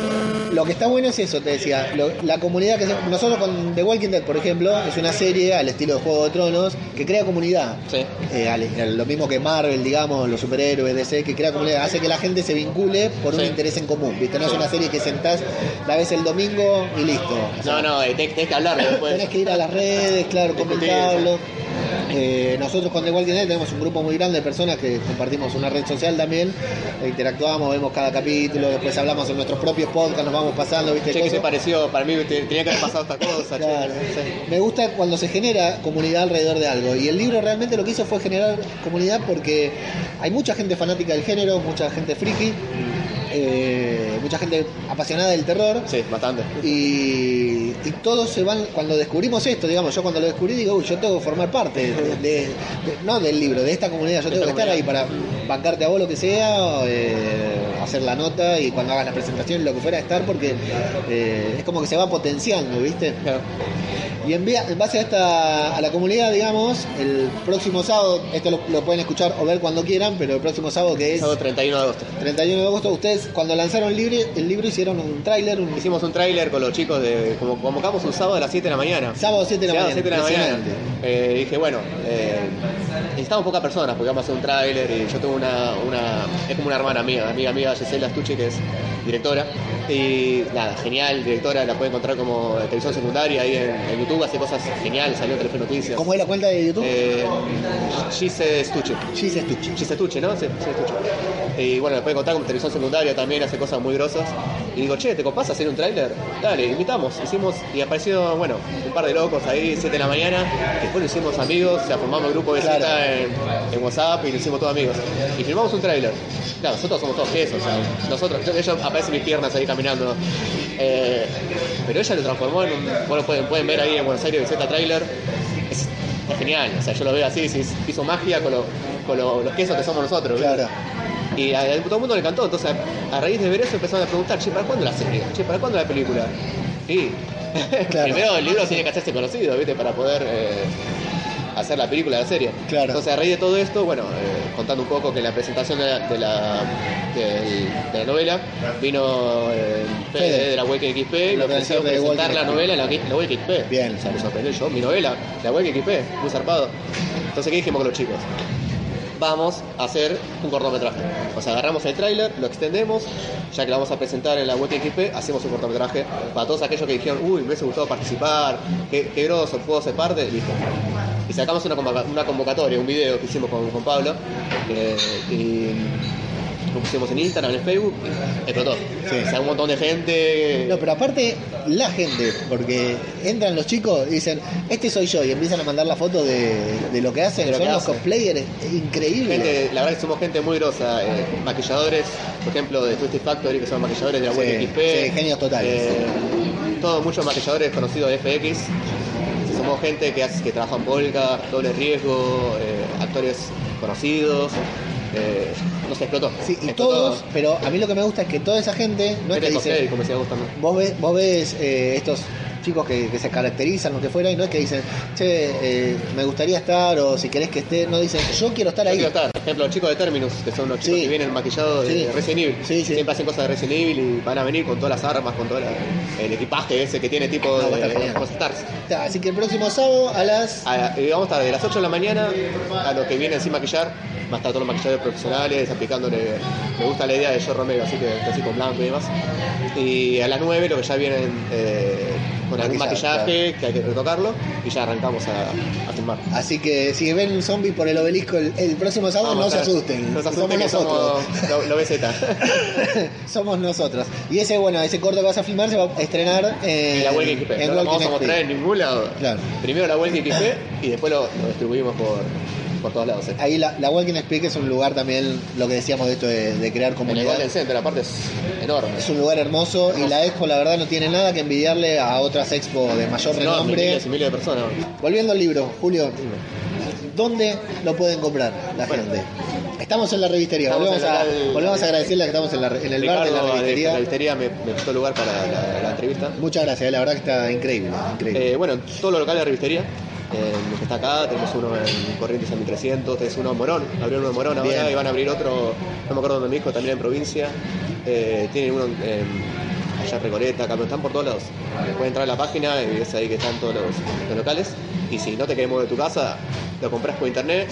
lo que está bueno es eso, te decía. lo- la comunidad que. se- nosotros con The Walking Dead, por ejemplo, es una serie al estilo de Juego de Tronos que crea comunidad. Sí. Eh, al- lo mismo que Marvel, digamos, los superhéroes, DC, que crea comunidad, hace que la gente se vincule por un Sí. interés en común, ¿viste? No es una serie que sentás, la ves el domingo y listo. O sea, No, no, eh, tenés, tenés que hablarlo después. Tenés que ir a las redes, claro, comentarlo. Eh, nosotros con The Walking Dead tenemos un grupo muy grande de personas que compartimos una red social también, e interactuamos, vemos cada capítulo, después hablamos en nuestros propios podcasts, nos vamos pasando, ¿viste? Che, ¿qué te pareció? Para mí te- tenía que haber pasado esta cosa. che. Claro. Sí. Me gusta cuando se genera comunidad alrededor de algo. Y el libro realmente lo que hizo fue generar comunidad porque hay mucha gente fanática del género, mucha gente friki, eh, mucha gente apasionada del terror. Sí, bastante. Y, y todos se van, cuando descubrimos esto, digamos, yo cuando lo descubrí digo, uy, yo tengo que formar parte, de, de- de- no del libro, de esta comunidad, yo tengo que esta estar ahí para bancarte a vos lo que sea, eh, hacer la nota y cuando hagas la presentación, lo que fuera, estar, porque eh, es como que se va potenciando, ¿viste? Claro. Y en, en base a esta a la comunidad, digamos, el próximo sábado, esto lo, lo pueden escuchar o ver cuando quieran, pero el próximo sábado que es Sábado 31 de agosto. 31 de agosto, ustedes cuando lanzaron el libro, el libro hicieron un tráiler, un Hicimos un tráiler con los chicos de. Como convocamos un sábado a las 7 de la mañana. sábado 7 de la Sábado mañana. 7 de la mañana. Eh, dije, bueno, eh, necesitamos pocas personas porque vamos a hacer un tráiler y yo tengo una, una. Es como una hermana mía, amiga mía, Gisela Stucci, que es directora. Y nada, genial, directora, la puede encontrar como televisión secundaria ahí en, en YouTube, hace cosas geniales, salió Telefe Noticias. ¿Cómo es la cuenta de YouTube? Eh, Gise Stucci. Gis Estucci. Gise ¿no? Sí, Gise Stucci. Y bueno, después contar como televisión secundaria también, hace cosas muy grosas. Y digo, che, ¿te copás hacer un tráiler? Dale, invitamos. Hicimos, y apareció, bueno, un par de locos ahí, 7 de la mañana. Después lo hicimos amigos, o sea, formamos el grupo de Claro. cita en, en WhatsApp y lo hicimos todos amigos. Y filmamos un tráiler. Claro, nosotros somos todos quesos, o sea, nosotros, yo, ellos aparecen mis piernas ahí caminando. Eh, pero ella lo transformó en un, bueno, pueden, pueden ver ahí en Buenos Aires Z Trailer. Es, es genial, o sea, yo lo veo así, sí, hizo magia con, lo- con lo- los quesos que somos nosotros. Claro. Y a, a todo el mundo le encantó, entonces a, a raíz de ver eso empezaron a preguntar, che, ¿para cuándo la serie? Che, ¿para cuándo la película? Y Claro. primero el libro tiene que hacerse conocido, ¿viste? Para poder eh, hacer la película, la serie. Claro. Entonces a raíz de todo esto, bueno, eh, contando un poco que en la presentación de la, de la, de novela vino eh, Fede de la Web XP y me ofreció de presentar la novela en la, la Web XP. Bien. O sea, me sorprendió yo, mi novela, la Web XP, muy zarpado. Entonces, ¿qué dijimos con los chicos? Vamos a hacer un cortometraje. O sea, agarramos el tráiler, lo extendemos, ya que lo vamos a presentar en la web XP, hacemos un cortometraje para todos aquellos que dijeron, uy, me hubiese gustado participar, qué, qué groso, puedo ser parte, listo. Y sacamos una convocatoria, un video que hicimos con, con Pablo, eh, y lo pusimos en Instagram, en Facebook, explotó. Sí. O sea, un montón de gente. No, pero aparte, la gente, porque entran los chicos y dicen, este soy yo, y empiezan a mandar la foto de, de lo que hacen. De lo Son que los hacen. cosplayers increíbles. Gente, la verdad que somos gente muy grosa, eh, maquilladores, por ejemplo, de Twisted Factory, que son maquilladores de la Sí, web XP. sí, genios totales. Eh, todos muchos maquilladores conocidos de FX. Somos gente que, hace, que trabaja en Polka, doble riesgo, eh, actores conocidos. Eh, nos explotó. Sí, y Explotó. todos, pero a mí lo que me gusta es que toda esa gente no es que dice, vos ves, vos ves eh, estos chicos que, que se caracterizan, lo que fuera, y no es que dicen, che, eh, me gustaría estar, o si querés que esté, no dicen, yo quiero estar Yo ahí. quiero estar. Por ejemplo, los chicos de Terminus, que son los chicos Sí. que vienen maquillados de Sí. Resident Evil. Sí. Siempre hacen cosas de Resident Evil y van a venir con todas las armas, con todo la- el equipaje ese que tiene tipo No, de, de genial. los Stars. Así que el próximo sábado a las... A- y vamos a estar de las 8 de la mañana a los que vienen sin maquillar, va a estar todos los maquilladores profesionales aplicándole. Me gusta la idea de Joe Romero, así que así con blanco y demás. Y a las 9 lo que ya vienen eh, con algún maquillaje que hay que retocarlo y ya arrancamos a, a filmar. Así que si ven un zombie por el obelisco el, el próximo sábado, Vamos no se asusten. No se asusten somos nosotros. somos lo, lo. Somos nosotros. Y ese, bueno, ese corto que vas a filmar se va a estrenar en, En la web XP. No lo vamos a mostrar en ningún lado. Claro. Primero la web XP y después lo, lo distribuimos por, por todos lados. eh. Ahí la, la Walking Speak es un lugar también, lo que decíamos de esto de, de crear el comunidad. Golden Center, aparte es enorme. Es un lugar hermoso y la expo la verdad no tiene nada que envidiarle a otras expo de mayor No, renombre. miles y miles de personas. Volviendo al libro, Julio, ¿dónde lo pueden comprar la Bueno. gente? Estamos en la revistería, Estamos volvemos, a, el- volvemos a agradecerle que estamos en, la- en el bar de la Ricardo, revistería. la revistería me, me prestó lugar para la, la entrevista. Muchas gracias, la verdad que está increíble, increíble. Eh, bueno, todos los locales de revistería, en- que está acá, tenemos uno en Corrientes a 1300, tenemos uno en Morón, abrieron uno en Morón ahora y van a abrir otro, no me acuerdo dónde me dijo, también en provincia. Eh, tienen uno en allá en Recoleta, acá, pero están por todos lados. Puedes entrar a la página y ves ahí que están todos los, los locales. Y si no te querés mover de tu casa, lo compras por internet,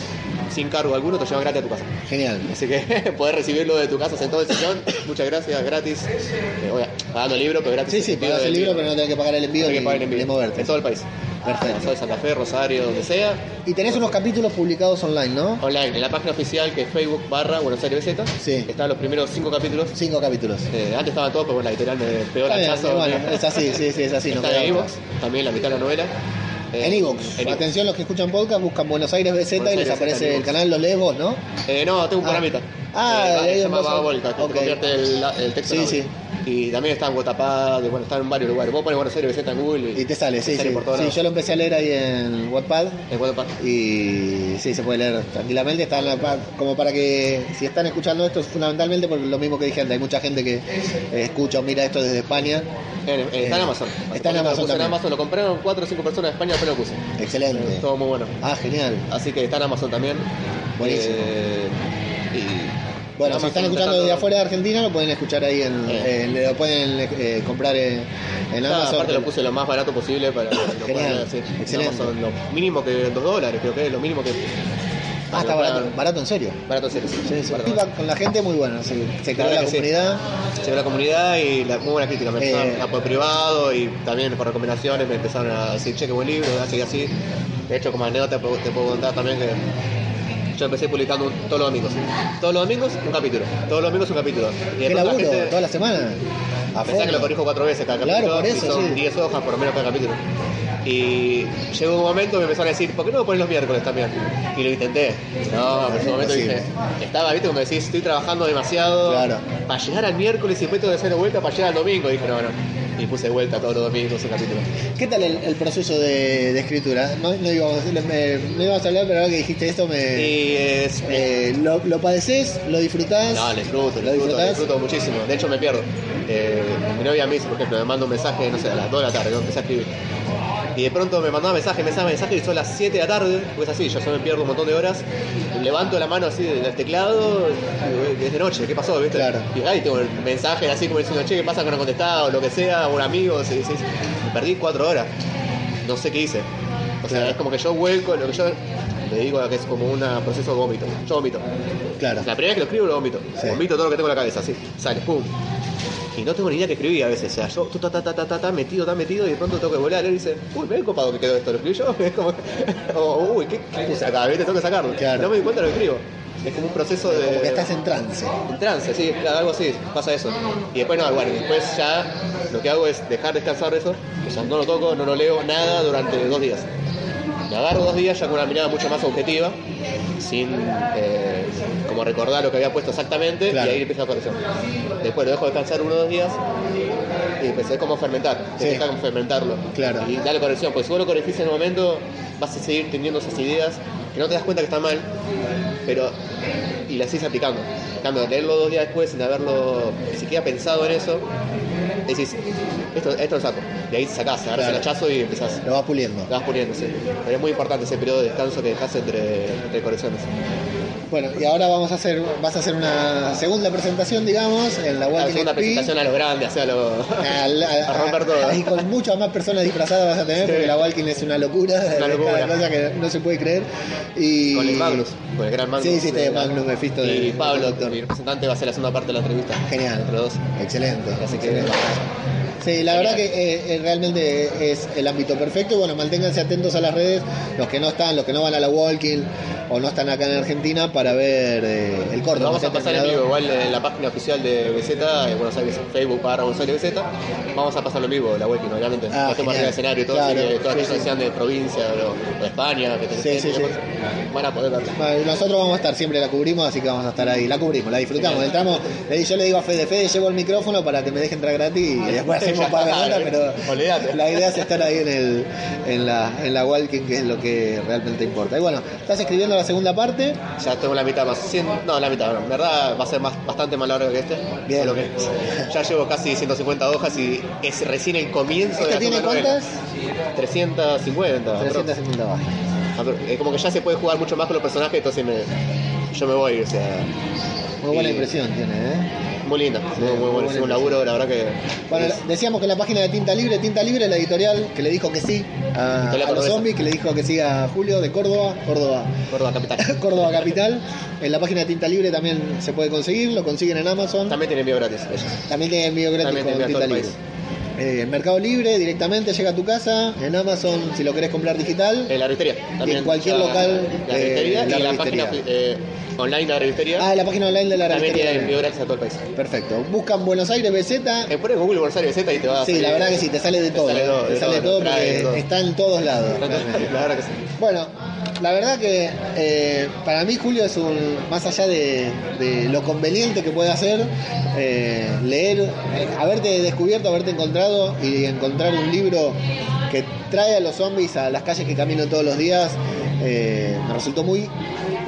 sin cargo alguno, te lleva gratis a tu casa. Genial. Así que podés recibirlo de tu casa sentado en el sillón. Muchas gracias, gratis. Eh, oye, pagando el libro, pero gratis. Sí, sí, pagas el libro, pero no tenés que pagar el envío ni, que pagar el envío. ni moverte. En todo el país. Perfecto. Soy Santa Fe, Rosario, donde sea. Y tenés unos capítulos publicados online, ¿no? Online, en la página oficial que es Facebook barra Buenos Aires BZ. Sí. Están los primeros cinco capítulos. Cinco capítulos. Eh, antes estaban todos, pero bueno, la editorial me pegó el hachazo. bueno, es así, sí, sí, es así. no Está otra. Evox, también la mitad de la novela. Eh, En Evox. Atención, los que escuchan podcast, buscan Buenos Aires BZ Buenos y les Aires aparece el canal, los lees vos, ¿no? Eh, no, tengo un Ah. Ah, eh, se llama que te convierte el, el texto Sí, sí. Y también está en Guatapá, bueno, está en varios lugares. Vos pones Buenos Aires en Google Y te sale, sí, sale sí. por Sí, yo lo empecé a leer ahí en Wattpad En Guatapá. y sí, se puede leer tranquilamente. Está en la como para que, si están escuchando esto, es fundamentalmente por lo mismo que dije antes. Hay mucha gente que eh, escucha o mira esto desde España. En- en- está en Amazon. Está en Amazon lo en. Amazon. Lo compraron 4 o 5 personas de España, después lo puse. Excelente. Todo muy bueno. Ah, genial. Así que está en Amazon también. Buenísimo. Eh, y Bueno, si están escuchando desde afuera de Argentina, lo pueden escuchar ahí en. Eh. lo pueden eh, comprar en, en Claro, Amazon. aparte lo puse lo más barato posible para que lo Genial. Excelente. Amazon, lo mínimo que 2 dólares, creo que es lo mínimo que. Ah, está barato, barato en serio. Barato en serio, sí. Barato. Con la gente muy bueno. Se, se creó La que sí. comunidad. Llegó la comunidad y la, muy buena crítica. Me Eh. empezaron a por privado y también por recomendaciones me empezaron a decir, che, qué buen libro, así y así. De hecho, como anécdota te puedo contar también que yo empecé publicando un- todos los domingos. Todos los domingos un capítulo. Todos los domingos un capítulo. Y ¿Qué la laburo? gente- ¿Toda la semana? A Pensá que fondo. lo corrijo cuatro veces cada Claro, capítulo por eso, y son sí. 10 hojas por lo menos cada capítulo. Y llegó un momento que me empezaron a decir, ¿por qué no lo pones los miércoles también? Y lo intenté. No, pero en ese momento dije, estaba, viste, cuando decís, estoy trabajando demasiado Claro. para llegar al miércoles y después tengo que hacer de vuelta para llegar al domingo. Y dije, no, no. Y puse de vuelta todos los domingos un capítulo. ¿Qué tal el, el proceso de, de escritura? No, no, íbamos, a- me- no íbamos a hablar, pero ahora que dijiste esto, me, es. eh, lo, lo padeces, lo disfrutás. No, lo disfruto, ¿Lo disfruto, disfruto muchísimo. De hecho, me pierdo. Eh, mi novia me dice, por ejemplo, me manda un mensaje, no sé, a las 2 de la tarde, yo empecé a escribir. Y de pronto me mandaba mensaje, mensaje, mensaje, y son las 7 de la tarde, pues así, yo solo me pierdo un montón de horas. Levanto la mano así del teclado, y es de noche, ¿qué pasó? ¿Viste? Claro. Y ahí tengo el mensaje así como diciendo, che, ¿qué pasa con no contestado? O lo que sea, o un amigo, sí, sí, sí. Me perdí 4 horas. No sé qué hice. O sea, Claro. es como que yo vuelco, lo que yo le digo que es como un proceso de vómito. Yo vomito. Claro. La primera vez que lo escribo lo vomito. Sí. Vomito todo lo que tengo en la cabeza, así. Sale, pum. Y no tengo ni idea que escribí a veces. O sea, yo ta, ta, ta, ta, metido, tan metido, y de pronto tengo que volar. Él dice, uy, me he copado que quedó esto. Lo escribí yo. Es como, o, uy, ¿qué, qué puse acá? ¿Viste? Tengo que sacarlo. Claro. No me di cuenta de lo que escribo. Es como un proceso de. Como que estás en trance. En trance, sí, algo así, pasa eso. Y después no, bueno, después ya lo que hago es dejar descansar eso, o sea, no lo toco, no lo leo, nada durante dos días. Me agarro dos días ya con una mirada mucho más objetiva, sin eh, como recordar lo que había puesto exactamente, Claro. y ahí empiezo la corrección. Después lo dejo descansar uno o dos días y empecé como a fermentar, Sí. como fermentarlo. Claro. Y darle corrección, porque si vos lo corregís en el momento, vas a seguir teniendo esas ideas que no te das cuenta que están mal, pero y las sigues aplicando. En cambio, leerlo dos días después sin haberlo ni siquiera pensado en eso, decís, esto, esto lo saco. Y ahí sacás, agarras Claro. el hachazo y empezás. Lo vas puliendo. Lo vas poniendo, sí. Pero es muy importante ese periodo de descanso que dejas entre, entre correcciones. Bueno, y ahora vamos a hacer, vas a hacer una segunda presentación, digamos, en la La Walking segunda XP. presentación a lo grande, hacia lo. A, a romper todo. Ahí con muchas más personas disfrazadas vas a tener, Sí. porque la Walking es una locura, Una locura. cada cosa que no se puede creer. Y... Con el Magnus, con el gran Magnus. Sí, sí, este Magnus Mephisto de- Y Pablo, doctor. mi representante, va a ser la segunda parte de la entrevista. Genial. Entre los dos. Excelente. Así que excelente. Sí, la verdad que eh, eh, realmente es el ámbito perfecto. Y bueno, manténganse atentos a las redes, los que no están, los que no van a la Walking o no están acá en Argentina para ver eh, el corto. Vamos a pasar en vivo, igual en la página oficial de BZ, en Buenos Aires, Facebook para Buenos Aires BZ, vamos a pasarlo en vivo, la webcam, obviamente. Ah, genial. arriba escenario y todo, Claro, así que todas sí, sí. que sean de provincia o, de España, que Sí, sí, gente, sí. van a poder. Bueno, Nosotros vamos a estar, siempre la cubrimos, así que vamos a estar ahí. La cubrimos, la disfrutamos. Entramos, yo le digo a Fede, Fede, llevo el micrófono para que me deje entrar gratis y después pero olvídate. la idea es estar ahí en, el, en, la, en la walking, que es lo que realmente importa. Y bueno, estás escribiendo la segunda parte. Ya tengo la mitad más. cien- no, la mitad, no. En verdad va a ser más, bastante más largo que este. Bien. Solo que ya llevo casi 150 hojas y es recién el comienzo de ¿Este la tiene cuántas? 350. 350 bajas. aprox. Es como que ya se puede jugar mucho más con los personajes, entonces me, yo me voy, o sea. Muy buena y- impresión tiene, ¿eh? Muy linda, muy, muy, muy buena un laburo, la verdad que. Bueno, es- decíamos que la página de Tinta Libre, Tinta Libre, la editorial que le dijo que sí a, a los zombies, que le dijo que sí a Julio de Córdoba, Córdoba, Córdoba Capital. Córdoba Capital. En la página de Tinta Libre también se puede conseguir, lo consiguen en Amazon. También tiene envío gratis ellos. También tiene envío gratis También con Tinta Libre. Eh, en Mercado Libre directamente llega a tu casa, en Amazon si lo querés comprar digital. En la revistería. También en cualquier local La de revistería la y la revistería. página eh, online de la revistería. Ah, la página online de la también revistería. envío gratis a todo el país. Perfecto. Buscan Buenos Aires BZ. Eh, pones Google Bolsario Z y te va a Sí, la verdad que sí, te sale de todo. sale ¿eh? todo, te de sale de todo, porque todo. está en todos lados. La verdad que sí. Bueno, la verdad que eh, para mí Julio es un, más allá de, lo conveniente que puede hacer, eh, leer, eh, haberte descubierto, haberte encontrado y encontrar un libro que trae a los zombies a las calles que camino todos los días, me resultó muy,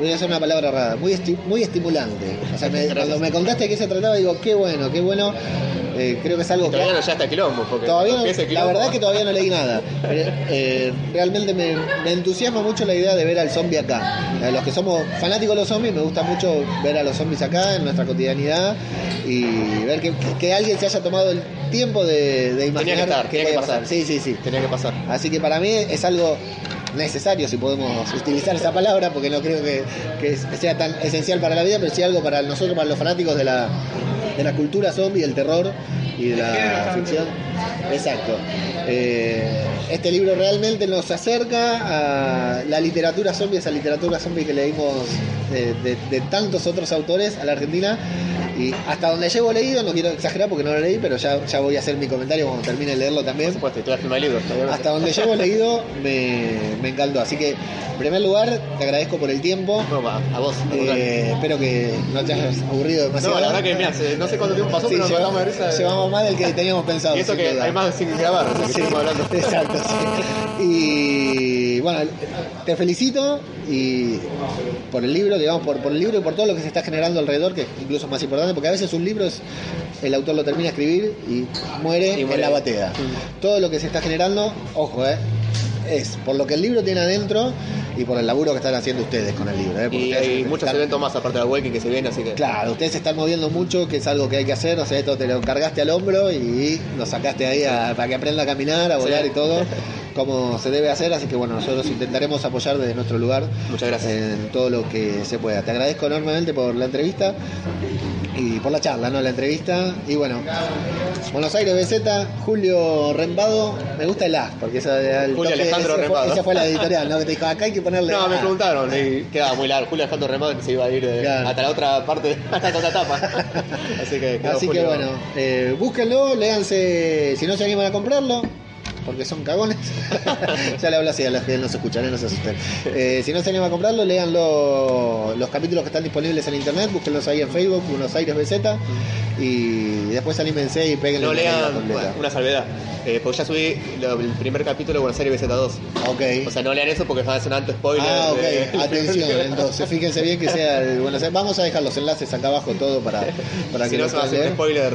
voy a hacer una palabra rara, muy, esti- muy estimulante. O sea, me- cuando me contaste de qué se trataba, digo, qué bueno, qué bueno. Eh, creo que es algo que... Todavía no ya está quilombo. Porque Todavía no- empieza el la verdad que todavía no leí nada. Pero, eh, realmente me, me entusiasma mucho la idea de ver al zombie acá. A los que somos fanáticos de los zombies, me gusta mucho ver a los zombies acá en nuestra cotidianidad y ver que, que alguien se haya tomado el tiempo de, de imaginar que estar, qué tenía que puede pasar. pasar. Sí, sí, sí. Tenía que pasar. Así que para mí es algo necesario, si podemos utilizar esa palabra, porque no creo que, que sea tan esencial para la vida, pero sí algo para nosotros, para los fanáticos de la, de la cultura zombie, el terror y de la ficción. Exacto. Eh, este libro realmente nos acerca a la literatura zombie, esa literatura zombie que leímos de, de- de tantos otros autores a la Argentina. Y hasta donde llevo leído, no quiero exagerar porque no lo leí, pero ya, ya voy a hacer mi comentario cuando termine de leerlo también. Por supuesto, y te voy a firmar el libro. Hasta donde llevo leído me, me encantó. Así que, en primer lugar, te agradezco por el tiempo. No, va, a vos. Eh, espero que no te hayas aburrido demasiado. no, la verdad que mira, se- no sé cuánto tiempo pasó, Sí, pero nos llevamos, de más del que teníamos pensado. Y eso que hay más sin grabar, así que Sí, hablando. Exacto, sí. Y bueno, te felicito y por el libro, digamos, por, por el libro y por todo lo que se está generando alrededor, que incluso es más importante, porque a veces un libro es, el autor lo termina de escribir y muere, Y muere. en la batea. Todo lo que se está generando, ojo, eh, es por lo que el libro tiene adentro y por el laburo que están haciendo ustedes con el libro. eh, Y hay muchos están- eventos más aparte del Waking que se vienen, así que. Claro, ustedes se están moviendo mucho, que es algo que hay que hacer, o sea, esto te lo cargaste al hombro y lo sacaste ahí a- para que aprenda a caminar, a volar Sí. y todo, como se debe hacer, así que bueno, nosotros intentaremos apoyar desde nuestro lugar Muchas gracias. en todo lo que se pueda. Te agradezco enormemente por la entrevista y por la charla, ¿no? La entrevista. Y bueno, Buenos Aires BZ, Julio Rembado, me gusta el A, porque esa era el Julio toque- Alejandro ese fue- Rembado. esa fue la editorial, ¿no? Que te dijo, acá hay que ponerle No, me preguntaron y quedaba muy largo. Julio Alejandro Remado que se iba a ir de- Claro. hasta la otra parte, hasta la otra etapa. Así que, Así que bueno, eh, búsquenlo, léanse, si no se animan a comprarlo, porque son cagones. ya le hablo así a los que no se escuchan, no se asusten. Eh, si no se animan a comprarlo, léanlo los capítulos que están disponibles en internet, búsquenlos ahí en Facebook, Buenos Aires BZ, y después anímense y peguen No lean bueno, una salvedad. Eh, porque ya subí lo- el primer capítulo de Buenos Aires BZ2. Ok. O sea, no lean eso porque van a ser un alto spoiler. Ah, ok, de- atención, entonces fíjense bien que sea el Buenos Aires. Vamos a dejar los enlaces acá abajo todo para, para si que no, se va a hacer un spoiler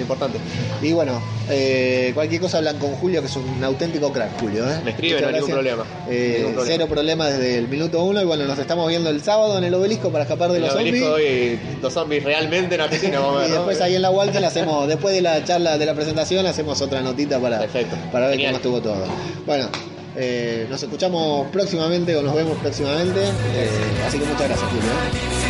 importante. Y bueno, eh, cualquier cosa hablan con Julio, que es un auténtico crack, Julio. ¿eh? Me escriben, no hay ningún problema. Eh, Ningún problema. Cero problema desde el minuto uno. Y bueno, nos estamos viendo el sábado en el obelisco para escapar de El los zombies. y los zombies realmente en Argentina, vamos a ver. Y ¿no? después ahí en la Walton hacemos, después de la charla de la presentación, hacemos otra notita para, Perfecto. para ver Genial. cómo estuvo todo. Bueno, eh, nos escuchamos próximamente o nos vemos próximamente. eh, así que muchas gracias, Julio.